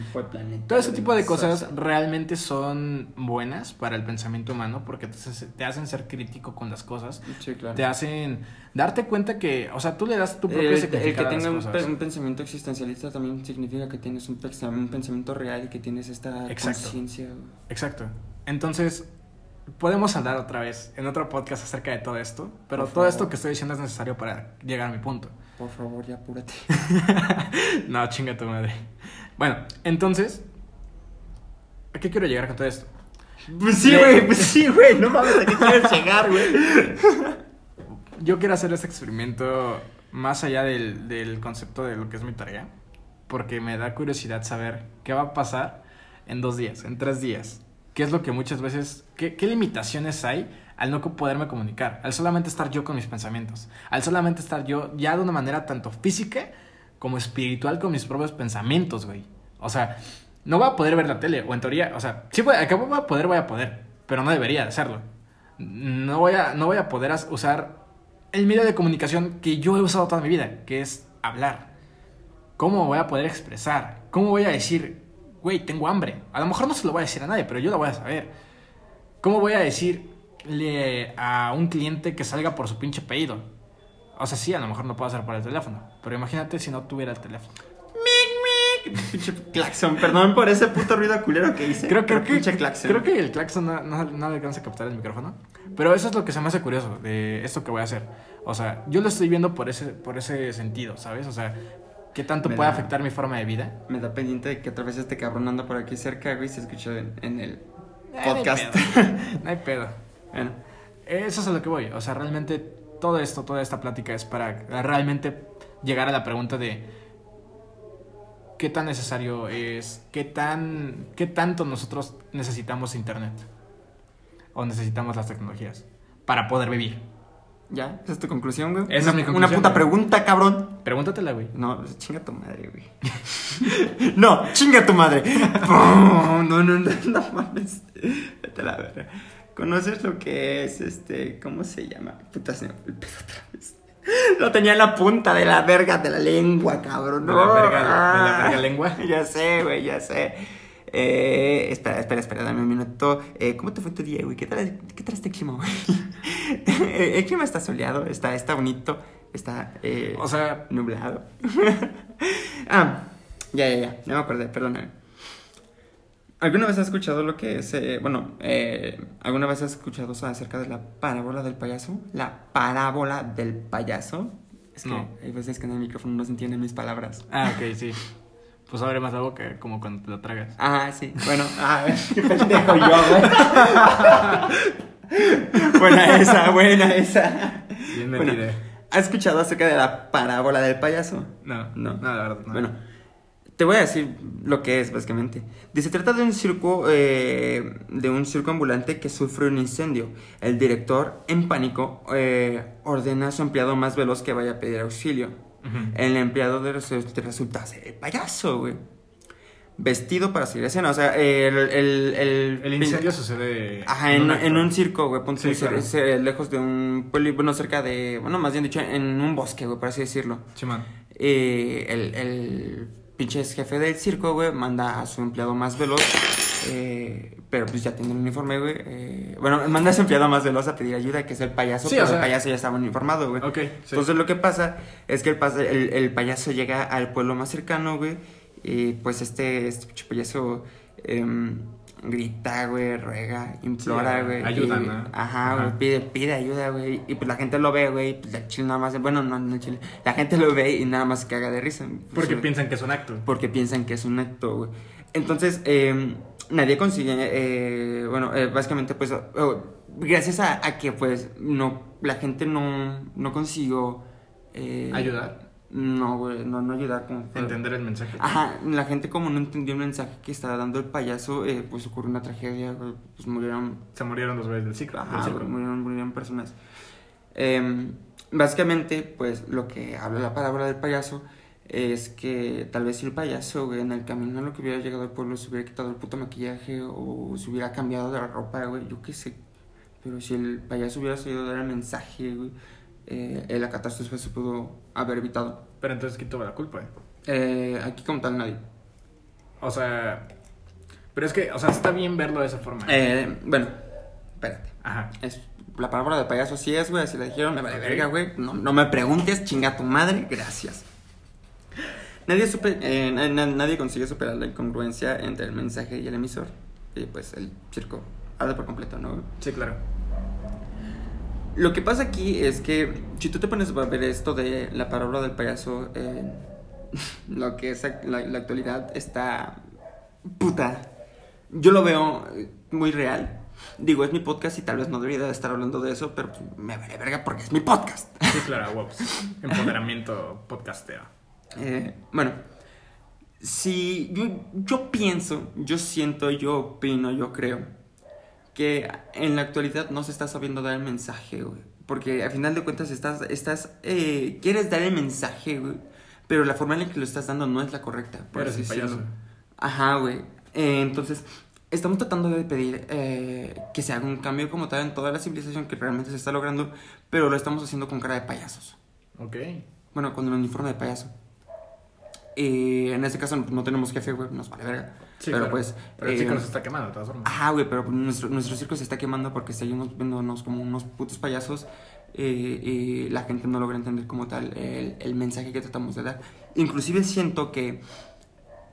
Todo ese tipo de cosas realmente son buenas para el pensamiento humano porque te, te hacen ser crítico con las cosas, Sí, claro. te hacen darte cuenta que, o sea, tú le das tu propio El, el que significado a las tenga un, pensamiento existencialista también significa que tienes un, pens- un pensamiento real y que tienes esta conciencia. Exacto. Entonces, podemos hablar otra vez en otro podcast acerca de todo esto, pero Por todo favor. esto que estoy diciendo es necesario para llegar a mi punto. Por favor, ya apúrate. no, chinga tu madre. Bueno, entonces, ¿a qué quiero llegar con todo esto? Pues sí, güey, pues sí, güey. No mames, ¿a qué quieres llegar, güey? Yo quiero hacer este experimento más allá del, del concepto de lo que es mi tarea, porque me da curiosidad saber qué va a pasar en dos días, en tres días. ¿Qué es lo que muchas veces, qué, qué limitaciones hay al no poderme comunicar, al solamente estar yo con mis pensamientos, al solamente estar yo ya de una manera tanto física como espiritual con mis propios pensamientos, güey? O sea, no voy a poder ver la tele, o en teoría, o sea, sí voy, acabo voy a poder, voy a poder, pero no debería de hacerlo. No voy a, no voy a poder usar el medio de comunicación que yo he usado toda mi vida, que es hablar. ¿Cómo voy a poder expresar? ¿Cómo voy a decir, güey, tengo hambre? A lo mejor no se lo voy a decir a nadie, pero yo lo voy a saber. ¿Cómo voy a decirle a un cliente que salga por su pinche pedido? O sea, sí, a lo mejor no puedo hacer por el teléfono, pero imagínate si no tuviera el teléfono. Pinche claxon. Perdón por ese puto ruido culero que hice. Creo, creo, que, pinche claxon. creo que el claxon no, no, no alcanza a captar el micrófono. Pero eso es lo que se me hace curioso de esto que voy a hacer. O sea, yo lo estoy viendo por ese, por ese sentido, ¿sabes? O sea, ¿Qué tanto Me puede da- afectar mi forma de vida? Me da pendiente de que otra vez este cabrón anda por aquí cerca, güey, se escuchó en, en el podcast. No hay pedo. No hay pedo. bueno, Eso es a lo que voy. O sea, realmente todo esto, toda esta plática es para realmente llegar a la pregunta de qué tan necesario es, qué tan, qué tanto nosotros necesitamos internet o necesitamos las tecnologías para poder vivir. ya, esa es tu conclusión, güey. Esa es una, mi Una conclusión, puta güey. pregunta, cabrón. Pregúntatela, güey. No, chinga tu madre, güey. no, chinga tu madre. no, no, no, no mames. Vete a la verga. ¿Conoces lo que es este. ¿Cómo se llama? Puta, se me el pedo otra vez. Lo tenía en la punta de la verga de la lengua, cabrón. De la No. verga- de la verga lengua. Ya sé, güey, ya sé. Eh, espera, espera, espera, dame un minuto. Eh, ¿Cómo te fue tu día, güey? ¿Qué tal, qué tal este clima, güey? Eh, el clima está soleado, está, está bonito, está eh, O sea, nublado. ah, ya, ya, ya, ya me acordé, perdóname. ¿Alguna vez has escuchado lo que es, eh, bueno, eh, alguna vez has escuchado acerca de la parábola del payaso? La parábola del payaso. Es que No. hay veces que en el micrófono no se entienden mis palabras. ah, ok, sí. Pues abre más la boca como cuando te lo tragas. Ah, sí. Bueno, a ver, qué pendejo yo, güey. buena esa, buena esa. Bien Bueno, metida. ¿Has escuchado acerca de la parábola del payaso? No, No. no, la verdad, no. Bueno, te voy a decir lo que es, básicamente. Dice, trata de un circo, eh, de un circo ambulante que sufre un incendio. El director, en pánico, eh, ordena a su empleado más veloz que vaya a pedir auxilio. El empleado de resu- te resulta ser el payaso, güey. Vestido para seguir escena. O sea, el... El, el, El incendio sucede. Ajá, en, un circo, güey, ponte Sí, claro. lejos de un pueblo, bueno, cerca de, bueno, más bien dicho, en un bosque, güey, por así decirlo. Simón. Eh, el, el pinche jefe del circo, güey, manda a su empleado más veloz, eh, pero pues ya tiene el uniforme, güey. eh, bueno, manda a su empleado más veloz a pedir ayuda, que es el payaso, Sí, pero o sea- el payaso ya estaba uniformado, güey. Ok, sí. Entonces lo que pasa es que el, el, el payaso llega al pueblo más cercano, güey, y pues este, este pinche payaso em, grita, güey, ruega, implora, Sí, güey. ayuda, ¿no? Ajá, güey, pide, pide ayuda, güey, y pues la gente lo ve, güey, pues el chile nada más, bueno, no, no chile, la gente lo ve y nada más se caga de risa. Porque piensan que es un acto. porque piensan que es un acto, güey. Entonces, eh, nadie consigue, eh, bueno, eh, básicamente, pues, oh, gracias a, a que, pues, no, la gente no, no consiguió... eh, Ayudar. No, güey, no, no ayudar como... Entender el mensaje. Ajá, la gente como no entendió el mensaje que estaba dando el payaso, eh, pues ocurrió una tragedia, güey, pues murieron Se murieron los güeyes del ciclo. del Ajá, güey, murieron, murieron personas. Em, básicamente, pues lo que habla la parábola del payaso es que tal vez si el payaso, güey, en el camino a lo que hubiera llegado al pueblo se hubiera quitado el puto maquillaje o se hubiera cambiado de la ropa, güey, yo qué sé. Pero si el payaso hubiera sabido dar el mensaje, güey, eh, eh, la catástrofe se pudo haber evitado. Pero entonces, ¿quién tuvo la culpa? eh? Eh, aquí como tal nadie. O sea. Pero es que, o sea, está bien verlo de esa forma. Eh, bueno, espérate. Ajá. Es, la parábola del payaso sí es, güey, así la dijeron, me vale verga, güey. No, no me preguntes, chinga tu madre, gracias. Nadie, supe- eh, na- na- nadie consigue superar la incongruencia entre el mensaje y el emisor. Y pues el circo arde por completo, ¿no? Sí, claro. Lo que pasa aquí es que si tú te pones a ver esto de la parábola del payaso, eh, lo que es la, la actualidad está puta. Yo lo veo muy real. Digo, es mi podcast y tal vez no debería de estar hablando de eso, pero me vale verga porque es mi podcast. Sí, claro, huevos. Empoderamiento podcasteo. Eh, bueno, si yo, yo pienso, yo siento, yo opino, yo creo que en la actualidad no se está sabiendo dar el mensaje, güey. Porque al final de cuentas estás, estás, eh, quieres dar el mensaje, güey. Pero la forma en la que lo estás dando no es la correcta. por así decirlo. Ajá, güey. Eh, entonces, estamos tratando de pedir eh, que se haga un cambio como tal en toda la civilización que realmente se está logrando, pero lo estamos haciendo con cara de payasos. Ok. Bueno, con el uniforme de payaso. Y en este caso no tenemos jefe, güey, nos vale verga. Sí, pero claro. pues. Pero el eh, ciclo se está quemando, de todas formas. Ajá, güey, pero nuestro, nuestro circo se está quemando porque seguimos viéndonos como unos putos payasos eh, y la gente no logra entender como tal el, el mensaje que tratamos de dar. Inclusive siento que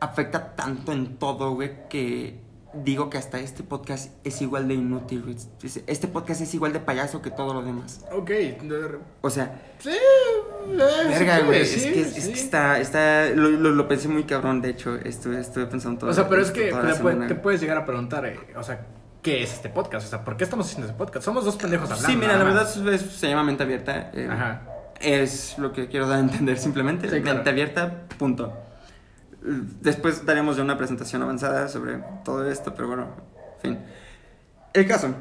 afecta tanto en todo, güey, que digo que hasta este podcast es igual de inútil, güey. Este podcast es igual de payaso que todo lo demás. Ok. O sea, Sí, Eh, Verga, güey. Es, que, es sí. que está, está, lo, lo, lo pensé muy cabrón, de hecho, estuve, estuve pensando todo. O sea, pero es que te, puede- semana. te puedes llegar a preguntar, eh, o sea, ¿qué es este podcast? O sea, ¿por qué estamos haciendo este podcast? Somos dos pendejos hablando. Sí, mira, la verdad es- se llama mente abierta. eh, Ajá. Es lo que quiero dar a entender simplemente. Sí, claro. Mente abierta, punto. Después daremos ya una presentación avanzada sobre todo esto, pero bueno, en fin. El caso.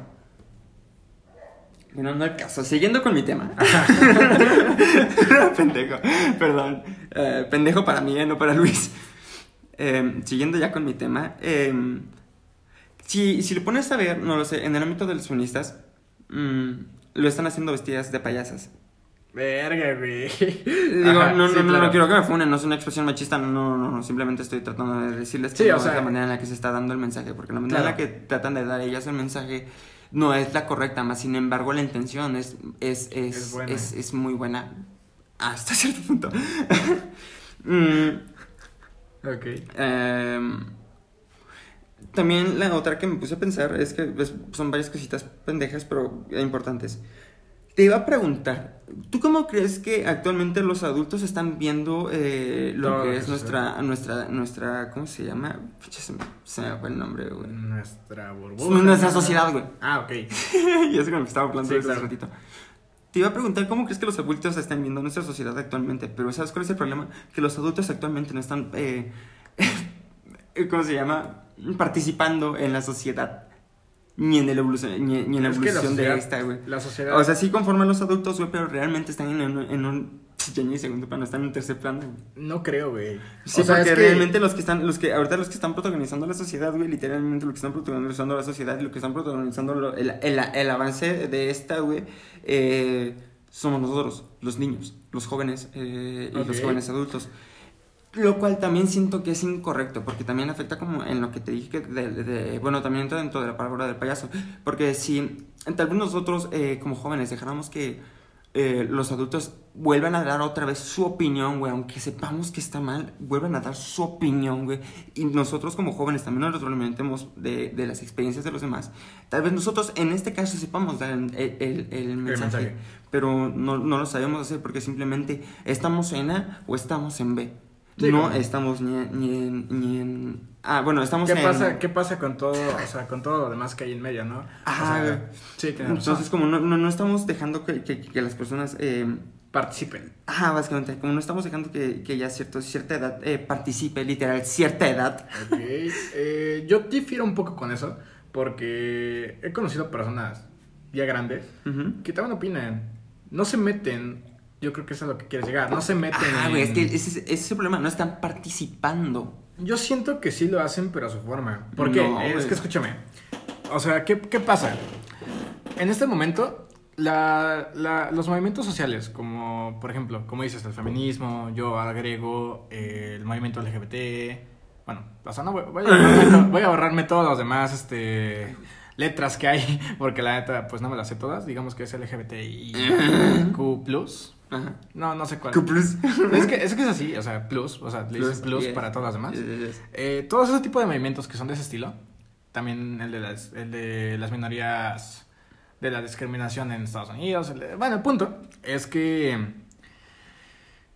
Bueno, no el caso. Siguiendo con mi tema. pendejo, perdón. Eh, pendejo para mí, eh, no para Luis. Eh, siguiendo ya con mi tema. eh, si, si lo pones a ver, no lo sé, en el ámbito de los feministas, mm, lo están haciendo vestidas de payasas. Verga, güey. Digo, Ajá, no, sí, no, no, claro. no quiero que me funen, no es una expresión machista, no, no, no, no, simplemente estoy tratando de decirles que Sí, no o sea- es la manera en la que se está dando el mensaje, porque la manera en la Claro. que tratan de dar ellas el mensaje no es la correcta, más sin embargo la intención es, es, es, Es buena. es, es muy buena hasta cierto punto. Mm, Ok. Em, también la otra que me puse a pensar es que pues, son varias cositas pendejas, pero importantes. Te iba a preguntar, ¿tú cómo crees que actualmente los adultos están viendo eh, lo que es nuestra, nuestra, nuestra, ¿cómo se llama? Se me, se me fue el nombre, güey. Nuestra burbuja. Nuestra sociedad, güey. Ah, ok. y es que estaba hablando Sí, hace claro. ratito. Te iba a preguntar cómo crees que los adultos están viendo nuestra sociedad actualmente, pero ¿sabes cuál es el problema? Que los adultos actualmente no están, eh, ¿cómo se llama? Participando en la sociedad, ni en, el evolución, ni, ni en la Es que la evolución de esta, güey. La sociedad. O sea, sí conforman los adultos, güey, pero realmente están en, un- en un ya ni segundo plano, están en tercer plano, güey. No creo, güey. Sí, o sea, porque es que- realmente los que están, los que, ahorita los que están protagonizando la sociedad, güey, literalmente lo que están protagonizando la sociedad y lo que están protagonizando lo- el, el, el avance de esta, güey, eh, somos nosotros, los niños, los jóvenes eh, y los jóvenes adultos. Lo cual también siento que es incorrecto, porque también afecta como en lo que te dije, que de, de- bueno, también entra dentro de la palabra del payaso, porque si tal vez nosotros eh, como jóvenes dejáramos que eh, los adultos vuelvan a dar otra vez su opinión, güey, aunque sepamos que está mal, vuelvan a dar su opinión, güey, y nosotros como jóvenes también nos retroalimentemos de, de las experiencias de los demás, tal vez nosotros en este caso sepamos dar el, el- el mensaje, mensaje. pero no, no lo sabemos hacer porque simplemente estamos en A o estamos en B. Sí, no claro. estamos ni en, ni en, ni en- Ah, bueno, estamos ¿Qué en... pasa, ¿Qué pasa con todo, o sea, con todo lo demás que hay en medio, no? Ajá, O sea, güey. sí, tienes Entonces, como no, no, no estamos dejando que, que, que las personas... Eh, Participen. Ajá, básicamente, como no estamos dejando que, que ya cierto, cierta edad eh, participe, literal, cierta edad. Ok. Eh, yo difiero un poco con eso, porque he conocido personas ya grandes Ujú. que también opinan. No se meten, yo creo que eso es a lo que quieres llegar, no se meten Ah, en- güey, es que ese, ese es el problema, no están participando. Yo siento que sí lo hacen, pero a su forma. ¿Por qué? No, es que escúchame. O sea, ¿qué, qué pasa? En este momento, la- la- los movimientos sociales, como por ejemplo, como dices, el feminismo, yo agrego eh, el movimiento LGBT. Bueno, o sea, no voy, voy a, voy a ahorrarme todas las demás este, letras que hay, porque la neta, pues no me las sé todas. Digamos que es LGBTIQ. Ajá. No, no sé cuál. Q+. Es que, es que es así, o sea, plus, o sea, le dices plus yeah. para todas las demás. Eh, todos ese tipo de movimientos que son de ese estilo, también el de las, el de las minorías, de la discriminación en Estados Unidos, el de- bueno, el punto es que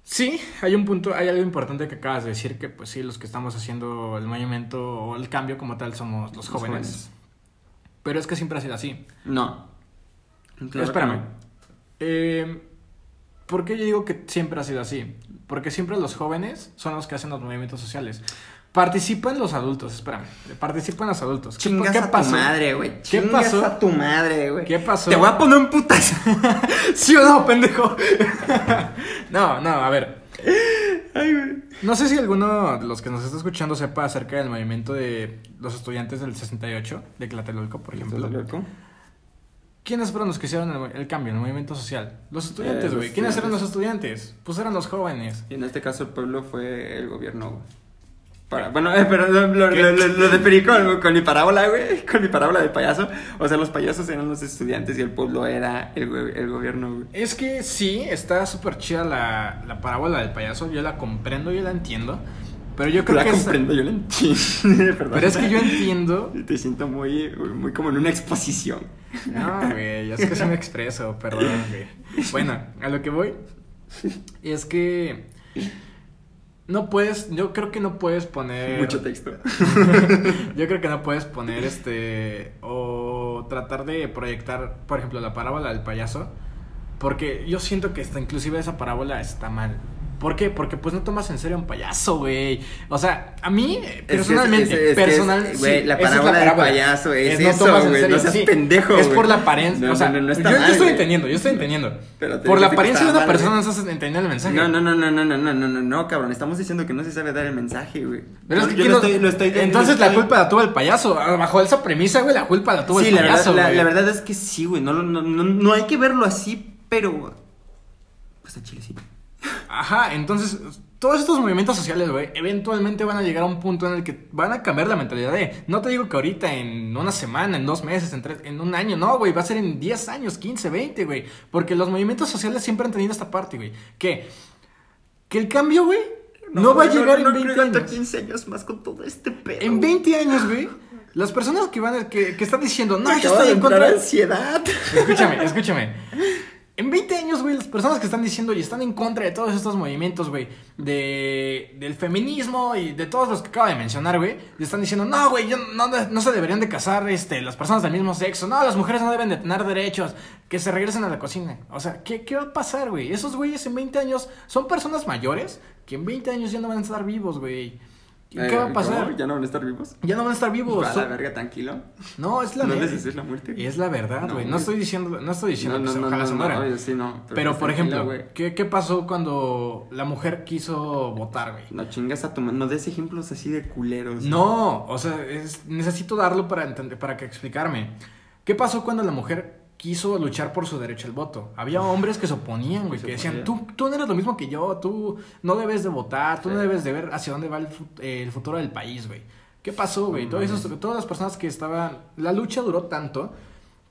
sí, hay un punto, hay algo importante que acabas de decir, que pues sí, los que estamos haciendo el movimiento o el cambio como tal somos los jóvenes, jóvenes. pero es que siempre ha sido así. No. Claro Espérame. no. Eh, ¿Por qué yo digo que siempre ha sido así? Porque siempre los jóvenes son los que hacen los movimientos sociales. Participan los adultos, espérame. Participan los adultos. ¿Qué, Chingas qué a pasó? tu madre, güey. ¿Qué pasó? a tu madre, güey. ¿Qué pasó? Te voy a poner un putas. ¿Sí o no, pendejo? no, no, a ver. No sé si alguno de los que nos está escuchando sepa acerca del movimiento de los estudiantes del 68 de Tlatelolco, por ejemplo. ¿Estás loco? ¿Quiénes fueron los que hicieron el, el cambio, el movimiento social? Los estudiantes, Eh, los güey. ¿Quiénes eran los estudiantes. estudiantes? Pues eran los jóvenes. Y en este caso el pueblo fue el gobierno, güey. Para, bueno, eh, pero lo, lo, lo, lo- lo de Perico con, con mi parábola, güey, con mi parábola de payaso. O sea, los payasos eran los estudiantes y el pueblo era el, el gobierno, güey. Es que sí, está súper chida la, la parábola del payaso. Yo la comprendo, yo la entiendo. Pero yo creo la que es- comprendo, yo la entiendo. Perdón. Pero es que yo entiendo. Te siento muy, muy como en una exposición. No, güey, es que sí me expreso, perdón, güey. Bueno, a lo que voy es que no puedes, yo creo que no puedes poner Mucho texto. yo creo que no puedes poner este o tratar de proyectar, por ejemplo, la parábola del payaso, porque yo siento que hasta inclusive esa parábola está mal. ¿Por qué? Porque pues no tomas en serio a un payaso, güey. O sea, a mí personalmente, es que es- es que es- personal, güey, sí, la es parábola del payaso es no eso, tomas en serio, no seas sí. pendejo, Es por la apariencia, No, o sea, no, no, no está yo, yo mal, estoy güey. entendiendo, yo estoy entendiendo. Pero por la apariencia de una mal, persona güey. no estás entendiendo el mensaje. No, no, no, no, no, no, no, no, no, no, cabrón. Estamos diciendo que no se sabe dar el mensaje, güey. Pero es Yo- que yo ¿quién lo estoy, lo estoy- Entonces la estoy- culpa la tuvo el payaso. Ah, Bajo esa premisa, güey, la culpa la tuvo Sí, el payaso. la, güey. la verdad es que sí, güey. No, hay que verlo así, pero. Pues a Chile sí. Ajá, entonces todos estos movimientos sociales, güey, eventualmente van a llegar a un punto en el que van a cambiar la mentalidad de, no te digo que ahorita, en una semana, en dos meses, en, tres, en un año, no, güey, va a ser en 10 años, 15, 20, güey, porque los movimientos sociales siempre han tenido esta parte, güey, que, que el cambio, güey, no, va a llegar no en 20 creo hasta años. 15 años más con todo este pedo. En 20 años, güey, las personas que van, que, que están diciendo, no, yo estoy en contra ansiedad. Escúchame, escúchame. En 20 años, güey, las personas que están diciendo y están en contra de todos estos movimientos, güey, de, del feminismo y de todos los que acabo de mencionar, güey, están diciendo, no, güey, no, no se deberían de casar este, las personas del mismo sexo, no, las mujeres no deben de tener derechos, que se regresen a la cocina. O sea, ¿qué, qué va a pasar, güey? Esos güeyes en 20 años son personas mayores que en 20 años ya no van a estar vivos, güey. ¿Qué Eh, va a pasar? ¿cómo? ¿Ya no van a estar vivos? Ya no van a estar vivos. A la verga, tranquilo. No, es la No verdad. les desees la muerte. Y es la verdad, No, güey. No, estoy diciendo, no estoy diciendo No, que no, se- no, ojalá no, se no, mueran. sí, no. Pero, pues, por ejemplo. ¿qué, qué pasó cuando la mujer quiso votar, güey? No chingas a tu. No des ejemplos así de culeros. No, o sea, es- necesito darlo para entender, para que explicarme. ¿Qué pasó cuando la mujer quiso luchar por su derecho al voto? Había hombres que se oponían, güey, que decían, tú, tú no eres lo mismo que yo, tú no debes de votar, tú no debes de ver hacia dónde va el, eh, el futuro del país, güey. ¿Qué pasó, güey? Todas las personas que estaban, la lucha duró tanto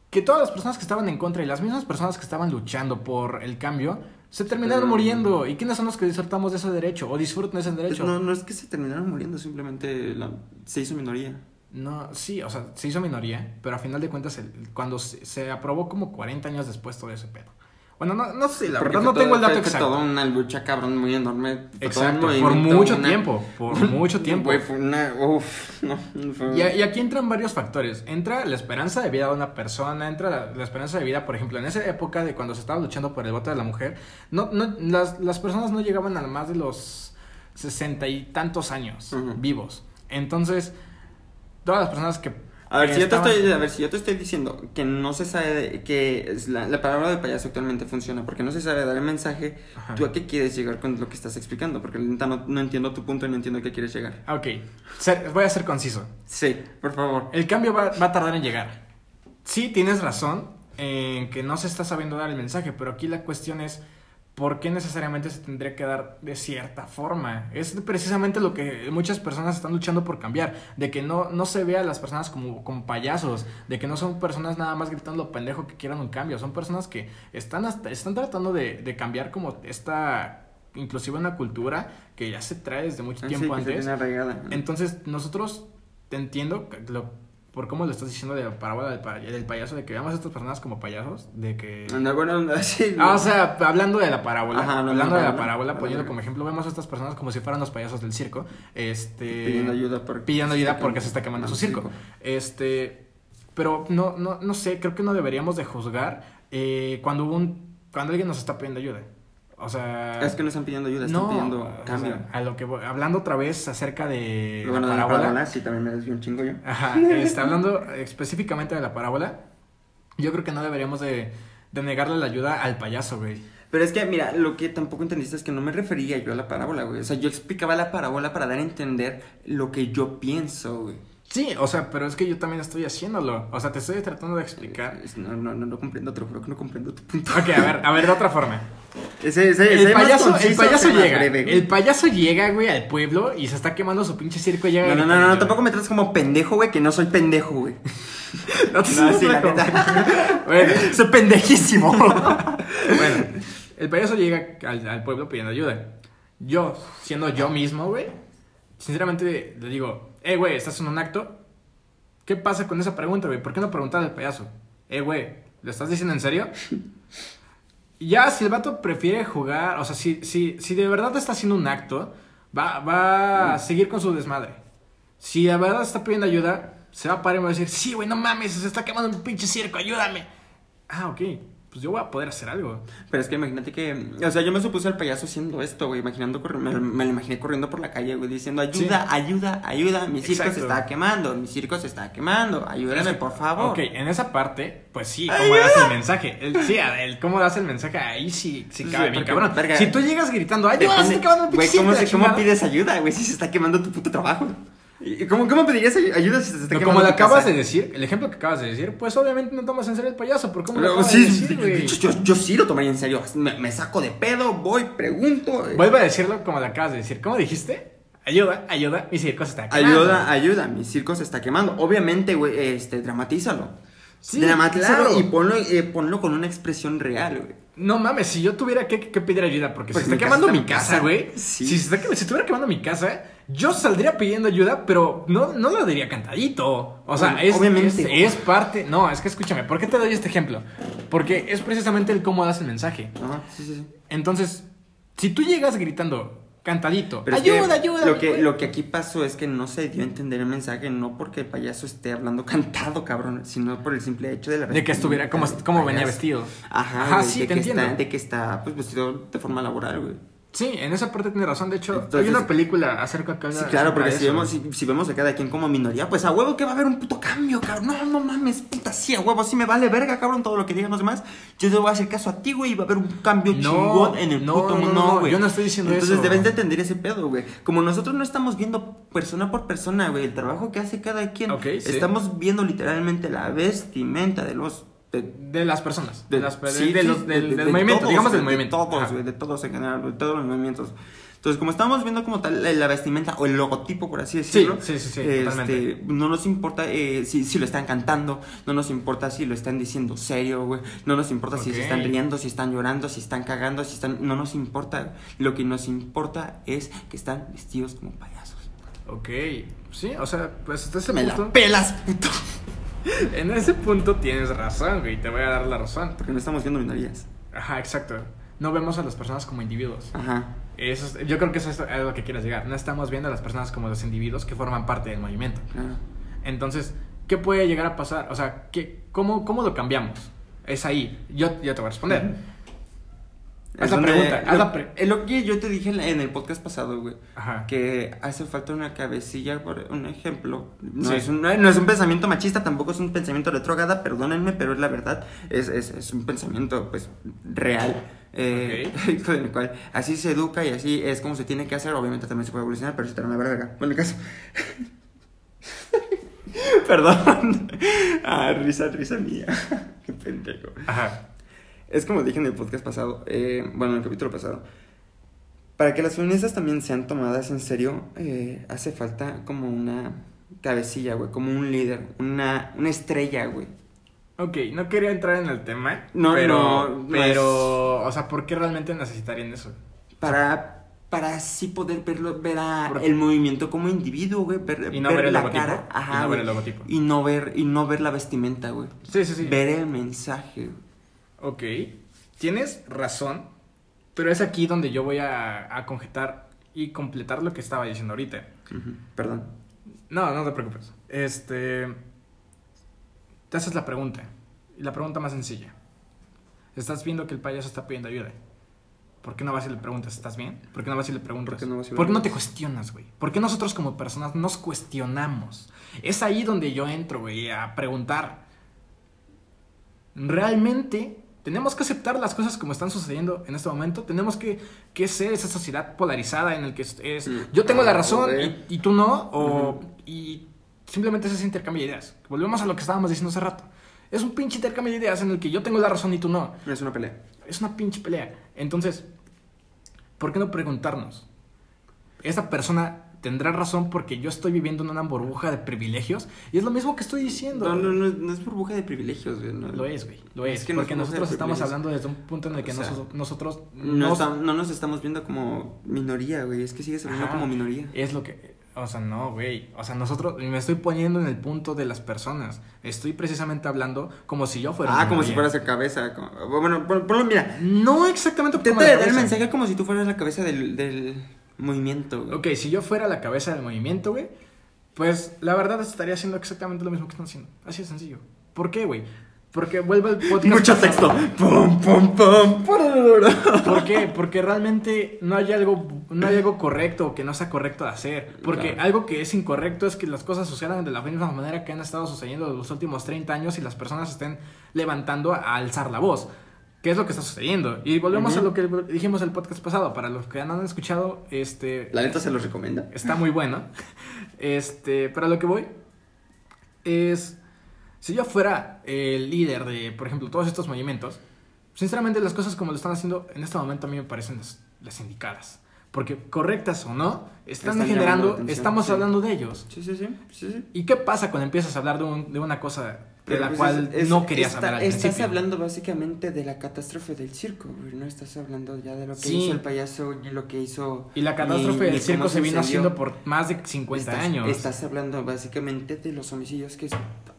que todas las personas que estaban en contra y las mismas personas que estaban luchando por el cambio se terminaron muriendo. ¿Y quiénes son los que disfrutamos de ese derecho o disfrutan de ese Es- derecho? No, no es que se terminaron muriendo, simplemente la- se hizo minoría. No, sí, o sea, se hizo minoría, pero a final de cuentas, el- cuando se, se aprobó como 40 años después todo ese pedo. Bueno, no, no sé, la Porque verdad no tengo el dato fue- fue exacto. toda una lucha cabrón muy enorme. Exacto, por mucho una- tiempo, por mucho tiempo. Güey, fue una. Uf, no. fue- Y, y aquí entran varios factores. Entra la esperanza de vida de una persona, entra la, la esperanza de vida, por ejemplo, en esa época de cuando se estaba luchando por el voto de la mujer, no, no, las, las personas no llegaban a más de los sesenta y tantos años vivos. Entonces, todas las personas que... A ver, si yo te estoy, a ver, si yo te estoy diciendo que no se sabe de- que la, la palabra del payaso actualmente funciona porque no se sabe dar el mensaje, Ajá. ¿tú a qué quieres llegar con lo que estás explicando? Porque no, no entiendo tu punto y no entiendo a qué quieres llegar. Ah, Ok, Ser- voy a ser conciso. Sí, por favor. El cambio va, va a tardar en llegar. Sí, tienes razón en que no se está sabiendo dar el mensaje, pero aquí la cuestión es por qué necesariamente se tendría que dar de cierta forma. Es precisamente lo que muchas personas están luchando por cambiar, de que no, no se vea a las personas como, como payasos, de que no son personas nada más gritando lo pendejo que quieran un cambio, son personas que están, hasta- están tratando de, de cambiar como esta, inclusive una cultura que ya se trae desde mucho Ah, tiempo sí, antes. Entonces, nosotros te entiendo que lo- por cómo lo estás diciendo de la parábola del, pa- del payaso, de que veamos a estas personas como payasos, de que... Anda, bueno, sí. Ah, o sea, hablando de la parábola, Ajá, hablando hablando de la la parábola. poniendo como ejemplo, vemos a estas personas como si fueran los payasos del circo, este... pidiendo ayuda porque pidiendo ayuda porque se está quemando su circo. Este, pero no, no, no sé, creo que no deberíamos de juzgar eh, cuando un, cuando alguien nos está pidiendo ayuda. O sea... Es que no están pidiendo ayuda, están no, pidiendo o cambio. sea, a lo que voy- hablando otra vez acerca de Bueno, la de la parábola. parábola, sí, también me desvío un chingo yo. Ajá, está hablando específicamente de la parábola. Yo creo que no deberíamos de, de negarle la ayuda al payaso, güey. Pero es que, mira, lo que tampoco entendiste es que no me refería yo a la parábola, güey. O sea, yo explicaba la parábola para dar a entender lo que yo pienso, güey. Sí, o sea, pero es que yo también estoy haciéndolo. O sea, te estoy tratando de explicar. No, no, no, no comprendo, te lo juro que no comprendo tu punto. Ok, a ver, a ver, de otra forma. Ese, ese, El ese payaso, el payaso llega. breve, el payaso llega, güey, al pueblo y se está quemando su pinche circo. y Llega No, no, no, no, güey. tampoco me trates como pendejo, güey, que no soy pendejo, güey. No te No, sí, la neta. Bueno, Soy pendejísimo. bueno, el payaso llega al, al pueblo pidiendo ayuda. Yo, siendo yo mismo, güey, sinceramente le digo, eh, güey, ¿estás en un acto? ¿Qué pasa con esa pregunta, güey? ¿Por qué no preguntar al payaso? Eh, güey, ¿lo estás diciendo en serio? Ya, si el vato prefiere jugar, o sea, si, si, si de verdad está haciendo un acto, va, va a seguir con su desmadre. Si de verdad está pidiendo ayuda, se va a parar y va a decir, sí, güey, no mames, se está quemando un pinche circo, ayúdame. Ah, ok, pues yo voy a poder hacer algo. Pero es que imagínate que, o sea, yo me supuse al payaso haciendo esto, güey, imaginando, me, me lo imaginé corriendo por la calle, güey, diciendo, ayuda, Sí. ayuda, ayuda, mi circo se está quemando, mi circo se está quemando, ayúdame, por favor. Ok, en esa parte, pues sí, cómo das el mensaje. El, sí, el cómo das el mensaje, ahí sí, sí Sí, cabe bien porque, cabrón. verga, si tú llegas gritando, ayuda, se está quemando pinche Güey, ¿cómo, ¿cómo chingada". pides ayuda, güey, si se está quemando tu puto trabajo? ¿Y ¿Cómo, cómo pedirías ay- ayuda si se está No, como tu acabas casa? de decir, el ejemplo que acabas de decir, pues obviamente no tomas en serio el payaso, por cómo lo sí, de decir, güey. yo, yo, yo sí lo tomaría en serio. Me, me saco de pedo, voy, pregunto. Vuelve a decirlo como le acabas de decir. ¿Cómo dijiste? Ayuda, ayuda, mi circo se está quemando. Ayuda, ayuda, mi circo se está quemando. Obviamente, güey, este, dramatízalo. Sí, dramatízalo claro. y ponlo, eh, ponlo con una expresión real, güey. No mames, si yo tuviera que, que pedir ayuda porque Pues se está quemando mi casa, güey. Sí. Si, se está, si estuviera quemando mi casa, yo saldría pidiendo ayuda, pero no, no lo diría cantadito. O sea, Bueno, es, obviamente. es, es parte. No, es que escúchame, ¿por qué te doy este ejemplo? Porque es precisamente el cómo das el mensaje. Ajá, sí, sí, sí. Entonces, si tú llegas gritando cantadito, Pero es ayuda, que ayuda. Lo que, lo que aquí pasó es que no se dio a entender el mensaje, no porque el payaso esté hablando cantado, cabrón, sino por el simple hecho de la De que estuviera, como, venía vestido. Ajá, Ajá, güey, sí, de te que entiendo. Está, de que está pues, vestido de forma laboral, güey. Sí, en esa parte tiene razón. De hecho, hay Entonces- una película acerca que Sí, claro, porque si eso. vemos, si, si vemos a cada quien como minoría, pues a huevo que va a haber un puto cambio, cabrón. No, no mames, puta, sí, a huevo, sí me vale verga, cabrón, todo lo que digan los demás. Yo te voy a hacer caso a ti, güey, y va a haber un cambio No, chingón en el no, puto no, mundo, no, güey. yo no estoy diciendo Entonces eso. debes de entender ese pedo, güey. Como nosotros no estamos viendo persona por persona, güey, el trabajo que hace cada quien. Ok, sí. Estamos viendo literalmente la vestimenta de los... de- De las personas. De, las, de, sí, de los- del, de- del de movimiento, todos, digamos del de movimiento. todos, de todos en general, de todos los movimientos. Entonces, como estamos viendo como tal la, la vestimenta o el logotipo, por así decirlo, sí, sí, sí, este, no nos importa eh, si, si lo están cantando, no nos importa si lo están diciendo serio, güey, no nos importa si Ok. se están riendo, si están llorando, si están cagando, si están... No nos importa, lo que nos importa es que están vestidos como payasos. Ok, sí, o sea, pues hasta ese Me la punto. pelas, puto. En ese punto tienes razón, güey, te voy a dar la razón. Porque no estamos viendo minorías. Ajá, exacto. No vemos a las personas como individuos. Ajá. Eso es- yo creo que eso es a lo que quieres llegar. No estamos viendo a las personas como los individuos que forman parte del movimiento. claro. Entonces, ¿qué puede llegar a pasar? O sea, ¿qué, cómo, ¿cómo lo cambiamos? Es ahí. Yo, yo te voy a responder. Haz la pregunta, haz lo, la pre- es lo que yo te dije en el podcast pasado, güey. Ajá. Que hace falta una cabecilla, por un ejemplo. No, Sí. es un, no es un pensamiento machista, tampoco es un pensamiento retrógrada, perdónenme, pero es la verdad. Es, es, es un pensamiento, pues, real. eh, con el cual así se educa y así es como se tiene que hacer. Obviamente también se puede evolucionar, pero si te la verga. Bueno, el caso. Perdón. Ah, risa, risa mía. Qué pendejo. Ajá. Es como dije en el podcast pasado, eh, bueno, en el capítulo pasado. Para que las feministas también sean tomadas en serio, eh, hace falta como una cabecilla, güey, como un líder, una, una estrella, güey. Ok, no quería entrar en el tema. No, pero, no, Pero, o sea, ¿por qué realmente necesitarían eso? Para, para así poder verlo, ver a el movimiento como individuo, güey, ver, Y no ver el la logotipo. cara, ajá, Y no ver el logotipo. y no ver y no ver la vestimenta, güey. Sí, sí, sí. Ver el mensaje. güey. Ok, tienes razón, pero es aquí donde yo voy a, a conjetar y completar lo que estaba diciendo ahorita. Perdón. No, no te preocupes. Este. Te haces la pregunta. Y la pregunta más sencilla. Estás viendo que el payaso está pidiendo ayuda. ¿Por qué no vas y le preguntas, ¿estás bien? ¿Por qué no vas y le preguntas? ¿Por qué no vas y le ¿Por qué no te cuestionas, güey? ¿Por qué nosotros como personas nos cuestionamos? Es ahí donde yo entro, güey, a preguntar. ¿Realmente tenemos que aceptar las cosas como están sucediendo en este momento? ¿Tenemos que, que ser esa sociedad polarizada en el que es... Mm. yo tengo la Ah, razón y, y tú no? O, Ujú. Y simplemente es ese intercambio de ideas. Volvemos a lo que estábamos diciendo hace rato. Es un pinche intercambio de ideas en el que yo tengo la razón y tú no. Es una pelea. Es una pinche pelea. Entonces, ¿por qué no preguntarnos? ¿Esa persona tendrá razón porque yo estoy viviendo en una burbuja de privilegios? Y es lo mismo que estoy diciendo. No, no, no, no es burbuja de privilegios, güey. no. Lo es, güey. Lo es. Es que no porque nosotros estamos hablando desde un punto en el que O sea, nosotros, nosotros No, nos- no nos estamos viendo como minoría, güey. Es que sigues hablando Ajá. como minoría. Es lo que... O sea, no, güey. O sea, nosotros, me estoy poniendo en el punto de las personas. Estoy precisamente hablando como si yo fuera. Ah, como si fueras la cabeza. como- Bueno, pon- ponlo, mira. No exactamente de dar el mensaje como si tú fueras la cabeza del, del movimiento, güey. Ok, si yo fuera la cabeza del movimiento, güey, pues la verdad estaría haciendo exactamente lo mismo que están haciendo. Así de sencillo. ¿Por qué, güey? Porque vuelve el podcast. Mucho pasado. texto. Pum, pum, pum. ¿Por qué? Porque realmente no hay algo, no hay algo correcto o que no sea correcto de hacer. Porque Claro. algo que es incorrecto es que las cosas sucedan de la misma manera que han estado sucediendo los últimos 30 años y las personas estén levantando a alzar la voz. ¿Qué es lo que está sucediendo? Y volvemos a lo que dijimos el podcast pasado. Para los que no han escuchado, este La neta se los recomienda. está muy bueno. Este, pero a lo que voy es si yo fuera el líder de, por ejemplo, todos estos movimientos, sinceramente las cosas como lo están haciendo en este momento a mí me parecen las, las indicadas. Porque correctas o no, están, Están generando, atención, estamos sí. hablando de ellos. Sí, sí, sí. sí, sí. ¿Y qué pasa cuando empiezas a hablar de, un- de una cosa de la pues, cual es- es- no querías está- hablar al Estás principio? hablando básicamente de la catástrofe del circo, güey. No estás hablando ya de lo que Sí. hizo el payaso y lo que hizo. Y la catástrofe ni- del ni circo se vino haciendo por más de 50 estás, años. Estás hablando básicamente de los homicidios que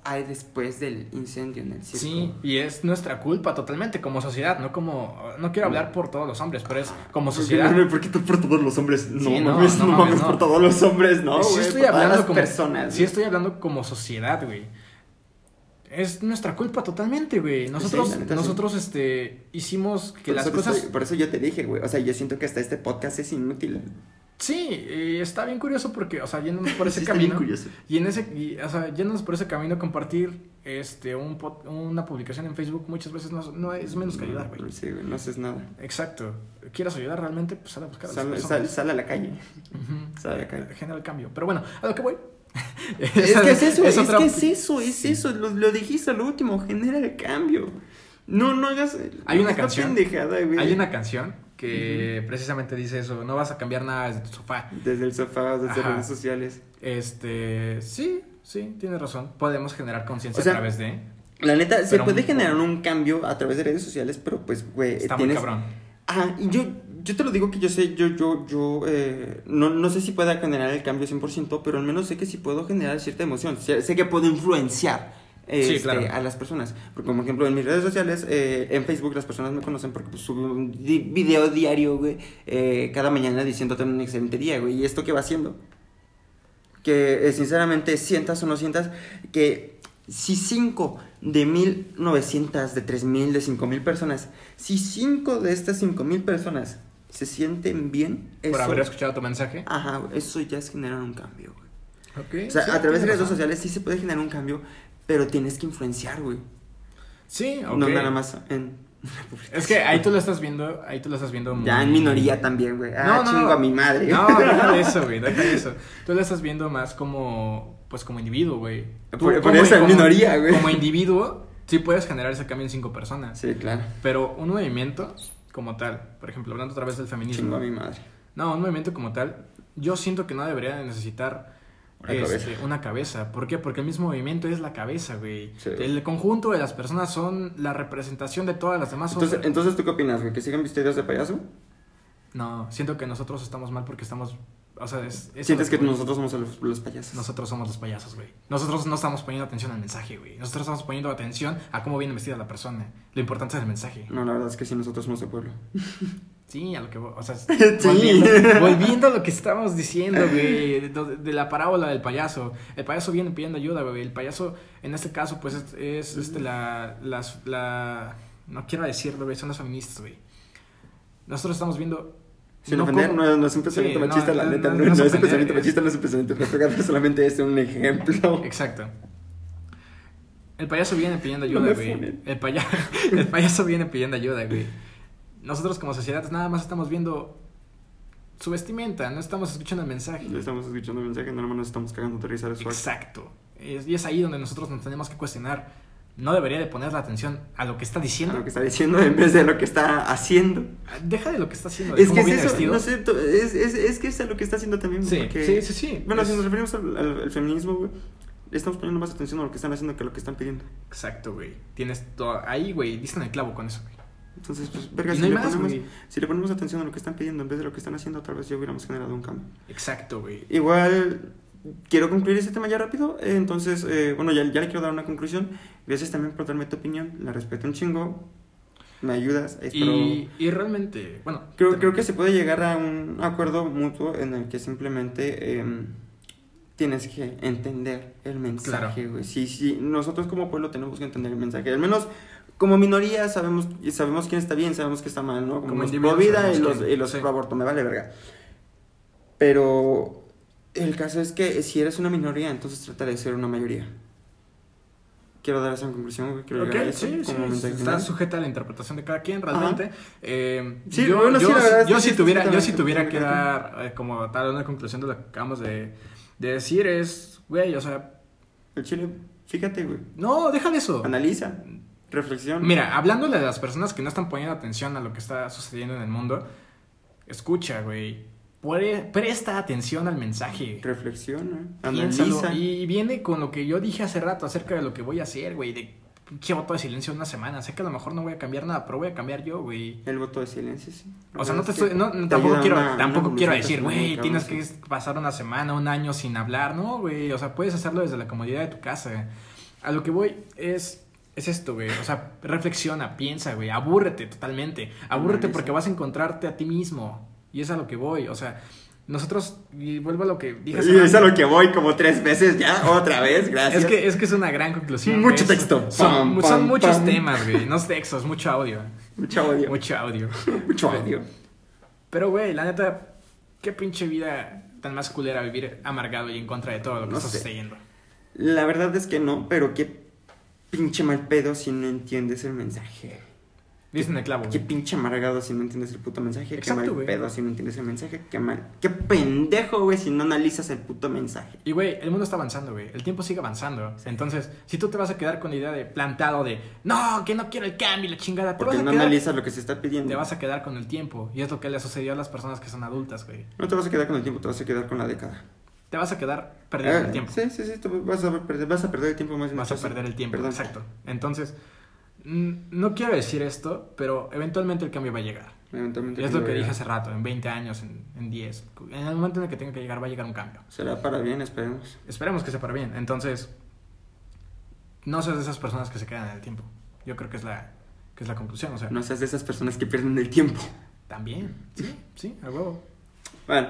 hay después del incendio en el circo. Sí, y es nuestra culpa totalmente como sociedad, no como no quiero hablar por todos los hombres, pero es como sociedad. ¿Por qué tú por todos los hombres? No, Sí, no, mames, no no, mames, no. por todos los hombres, no, sí güey, estoy hablando como personas. Sí estoy hablando como sociedad, güey. Es nuestra culpa totalmente, güey. Nosotros Sí, sí. nosotros este hicimos que Por las cosas estoy- por eso yo te dije, güey. O sea, yo siento que hasta este podcast es inútil. Sí, y está bien curioso porque, o sea, yéndonos por ese Sí, está bien camino. curioso. Y en ese, y, o sea, yéndonos por ese camino, compartir este un una publicación en Facebook muchas veces no, no es menos que ayudar, güey. Sí, güey, no haces nada. Exacto. ¿Quieres ayudar realmente? Pues sal a buscar a las Sal, sal, sal a la calle. Ujú. Sal a la calle. Genera el cambio. Pero bueno, a lo que voy. Es que es eso, es, otra- que es eso, es eso. Lo, lo dijiste al último, genera el cambio. No, no hagas. Hay una canción. pendejada, güey. Hay una canción que precisamente dice eso, no vas a cambiar nada desde tu sofá. Desde el sofá, desde Ajá. redes sociales. Este, sí, sí, tienes razón. Podemos generar conciencia O sea, a través de... La neta, se puede generar un cambio a través de redes sociales, pero pues, güey. Está tienes... muy cabrón. Ah, y yo, yo te lo digo que yo sé, yo, yo, yo, eh, no, no sé si pueda generar el cambio 100%, pero al menos sé que sí puedo generar cierta emoción. Sé, sé que puedo influenciar Sí, este, claro. a las personas. Porque, como ejemplo, en mis redes sociales, eh, en Facebook, las personas me conocen porque pues, subo un di- video diario, güey, eh, cada mañana diciendo tener un excelente día, güey. ¿Y esto qué va haciendo? Que, eh, sinceramente, sientas o no sientas que si 5 de 1900, de 3000, de 5000 personas, si 5 de estas 5000 personas se sienten bien, Por haber escuchado tu mensaje. ajá, eso ya es generar un cambio, güey. Ok, O sea, sí, a través de redes sociales sí se puede generar un cambio, pero tienes que influenciar, güey. Sí, ok. No nada más en Es que ahí tú lo estás viendo, ahí tú lo estás viendo muy... ya en minoría también, güey. Ah, No, no, chingo a mi madre. No, deja de eso, güey, deja de eso. Tú lo estás viendo más como, pues como individuo, güey. Por- eso en minoría, güey. Como individuo, sí puedes generar ese cambio en cinco personas. Sí, claro. Pero un movimiento como tal, por ejemplo, hablando otra vez del feminismo. Chingo a mi madre. No, un movimiento como tal, yo siento que no debería de necesitar Una este, cabeza. una cabeza. ¿Por qué? Porque el mismo movimiento es la cabeza, güey. Sí. El conjunto de las personas son la representación de todas las demás. Entonces, entonces ¿tú qué opinas, güey? ¿Que sigan vestidos de payaso? No, siento que nosotros estamos mal porque estamos... O sea, es... es ¿Sientes que nosotros somos los, los payasos? Nosotros somos los payasos, güey. Nosotros no estamos poniendo atención al mensaje, güey. Nosotros estamos poniendo atención a cómo viene vestida la persona. Lo importante es el mensaje. No, la verdad es que sí, nosotros somos el pueblo. Sí, a lo que... O sea, Sí. volviendo, volviendo a lo que estábamos diciendo, güey. De, de la parábola del payaso. El payaso viene pidiendo ayuda, güey. El payaso, en este caso, pues es, es, este, la, las, la... No quiero decirlo, güey. Son las feministas, güey. Nosotros estamos viendo... Sin no ofender, no, no es un pensamiento Sí, no, machista, la no, neta. no, No, no es no es un pensamiento machista, no es un pensamiento retrógrado, solamente es un ejemplo. Exacto. El payaso viene pidiendo No ayuda, güey. el, paya- el payaso viene pidiendo ayuda, güey. Nosotros como sociedad nada más estamos viendo su vestimenta, no estamos escuchando el mensaje. Le estamos escuchando el mensaje, nada más nos estamos cagando de risa. Exacto. Y es ahí donde nosotros nos tenemos que cuestionar. No debería de poner la atención a lo que está A diciendo. lo que está diciendo en vez de lo que está haciendo. Deja de lo que está haciendo. Es que es eso, vestido. no sé, to- es, es, es que es a lo que está haciendo también. Sí, porque- sí, sí, sí. Bueno, Es- si nos referimos al, al- al feminismo, güey, estamos poniendo más atención a lo que están haciendo que a lo que están pidiendo. Exacto, güey. Tienes todo. Ahí, güey, dicen el clavo con eso, güey. Entonces, pues, verga, si, le más, ponemos, güey. si le ponemos atención a lo que están pidiendo en vez de lo que están haciendo, tal vez ya hubiéramos generado un cambio. Exacto, güey. Igual, quiero concluir este tema ya rápido. eh, entonces, eh, bueno, ya, ya le quiero dar una conclusión. Gracias también por darme tu opinión. La respeto un chingo. Me ayudas. Espero... Y, y realmente, bueno. Creo, creo que se puede llegar a un acuerdo mutuo en el que simplemente em, tienes que entender el mensaje, güey. Sí, sí, nosotros como pueblo tenemos que entender el mensaje. Al menos como minoría sabemos sabemos quién está bien, sabemos quién está mal, ¿no? Como, Como los pro vida y los, y los sí. pro aborto, me vale verga. Pero el caso es que si eres una minoría, entonces trata de ser una mayoría. Quiero dar esa conclusión. Quiero Ok, llegar a eso sí, sí, como está sujeta a la interpretación de cada quien, realmente. Eh, Sí, yo, bueno, sí, si tuviera, yo si tuviera que de dar eh, como tal una conclusión de lo que acabamos de, de decir es, güey, o sea, El chile, fíjate, güey. no, déjale eso. Analiza, reflexión. Mira, hablándole de las personas que no están poniendo atención a lo que está sucediendo en el mundo, escucha, güey. Pre- Presta atención al mensaje. Reflexiona, analiza. Y viene con lo que yo dije hace rato acerca de lo que voy a hacer, güey. De pinche voto de silencio una semana. Sé que a lo mejor no voy a cambiar nada, pero voy a cambiar yo, güey. El voto de silencio, sí. O sea, no te estoy, no, te tampoco quiero, una- tampoco una quiero decir, güey, tienes que pasar una semana, un año sin hablar, no, güey. O sea, puedes hacerlo desde la comodidad de tu casa. A lo que voy es, es esto, güey. O sea, reflexiona, piensa, güey. Abúrrete totalmente. Abúrrete porque vas a encontrarte a ti mismo. Y es a lo que voy. O sea, nosotros, y vuelvo a lo que dije Y es a lo que voy como tres veces ya, otra vez, gracias. Es que, es que es una gran conclusión. Mucho texto. Son, Pam, son pam, muchos pam. temas, güey. No textos, mucho audio. Mucho odio. Mucho audio. Mucho odio. Pero, güey, la neta, qué pinche vida tan más culera vivir amargado y en contra de todo lo que No está sé. sucediendo. La verdad es que no, pero qué pinche mal pedo si no entiendes el mensaje. Dicen el clavo. Qué güey. pinche amargado si no entiendes el puto mensaje. Exacto, qué mal pedo si no entiendes el mensaje. Qué mal. Qué pendejo, güey, si no analizas el puto mensaje. Y, güey, el mundo está avanzando, güey. El tiempo sigue avanzando. Entonces, si tú te vas a quedar con la idea de plantado de, no, que no quiero el cambio y la chingada, te Porque vas a no quedar... analizas lo que se está pidiendo. Te vas a quedar con el tiempo. Y es lo que le sucedió a las personas que son adultas, güey. No te vas a quedar con el tiempo, te vas a quedar con la década. Te vas a quedar perdiendo Eh, el tiempo. Sí, sí, sí, vas a perder, vas a perder el tiempo más Vas a perder el tiempo, Perdón. exacto. Entonces, no quiero decir esto, pero eventualmente el cambio va a llegar. Eventualmente es lo que dije hace rato, en 20 años, en, en 10. En el momento en el que tenga que llegar, va a llegar un cambio. Será para bien, esperemos. Esperemos que sea para bien. Entonces, no seas de esas personas que se quedan en el tiempo. Yo creo que es la, que es la conclusión. O sea, No seas de esas personas que pierden el tiempo. también. Sí, sí, a huevo. Bueno,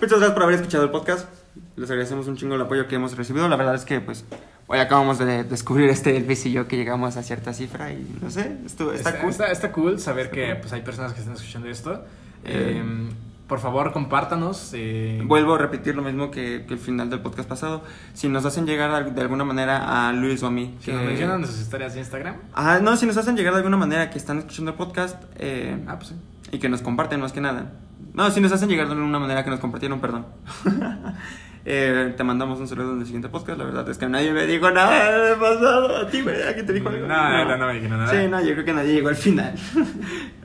muchas gracias por haber escuchado el podcast. Les agradecemos un chingo el apoyo que hemos recibido. La verdad es que, pues, hoy acabamos de descubrir este Elvis y yo que llegamos a cierta cifra y no sé, esto está, Está, cool. está- está cool saber Está que cool. pues, hay personas que están escuchando esto. Eh. Eh, por favor, compártanos. eh, Vuelvo a repetir lo mismo que, que el final del podcast pasado. Si nos hacen llegar de alguna manera a Luis o a mí. si que- nos mencionan sus historias de Instagram. Ah, no, si nos hacen llegar de alguna manera que están escuchando el podcast eh, Ah, pues sí. y que nos comparten más que nada. No, si nos hacen llegar de alguna manera que nos compartieron, perdón. Eh, te mandamos un saludo en el siguiente podcast. La verdad es que nadie me dijo nada del pasado. A ti, güey, ¿a quién te dijo algo? No, verdad no me dijeron nada. Sí, no, yo creo que nadie llegó al final.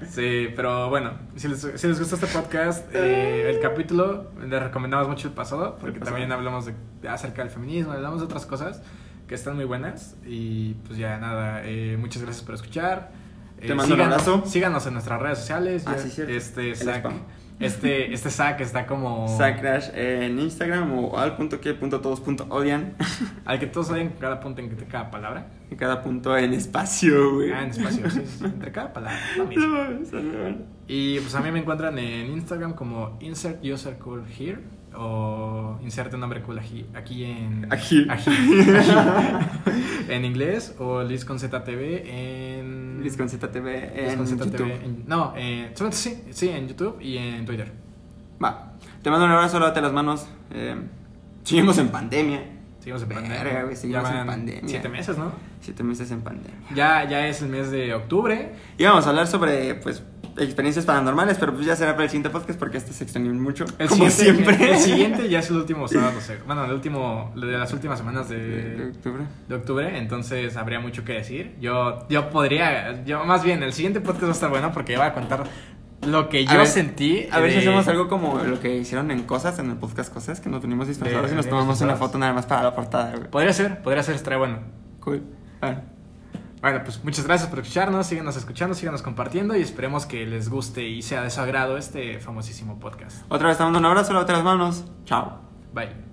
Sí, pero bueno, si les, si les gustó este podcast, eh, el capítulo, les recomendamos mucho el pasado, porque El pasado. también hablamos de, acerca del feminismo, hablamos de otras cosas que están muy buenas. Y pues ya nada, eh, muchas gracias por escuchar. Te Eh, mando un abrazo. Síganos en nuestras redes sociales. Ah, ya- sí, cierto. Este El Zac, spam. Este, este Zac está como... Zack Crash en Instagram o al.que.todos.odian. Al que todos saben cada punto en que cada palabra. En cada punto en espacio, güey. Ah, en espacio, sí, sí, entre cada palabra. lo mismo. No, mames, no, Y pues a mí me encuentran en Instagram como insert user cool here o inserte nombre cool aquí, aquí en Aquí. aquí, en inglés o Liz con ZTV en ZTV Liz en YouTube. en- no, eh, solamente sí, sí, en YouTube y en Twitter. Va. Te mando un abrazo, lávate las manos. Eh, seguimos en pandemia. Seguimos en Verga, pandemia. güey, seguimos Ya en pandemia. Siete meses, ¿no? Siete meses en pandemia. Ya, ya es el mes de octubre. Y vamos a hablar sobre, pues, experiencias paranormales, pero pues ya será para el siguiente podcast porque este se extendió mucho. El como siempre. El, el siguiente ya es el último sábado. Bueno, el último, de las últimas semanas de, de octubre. de octubre, entonces habría mucho que decir. Yo, yo podría, yo más bien, el siguiente podcast va a estar bueno porque voy a contar lo que A yo ver, sentí. A ver si de- hacemos algo como lo que hicieron en Cosas, en el podcast Cosas, que nos venimos disfrazados De- y nos tomamos una foto nada más para la portada, güey. Podría ser, podría ser, estaría bueno. Cool. Bueno, Bueno, pues muchas gracias por escucharnos, síganos escuchando, síganos compartiendo y esperemos que les guste y sea de su agrado este famosísimo podcast. Otra vez te mando un abrazo, otra las manos. Chao. Bye.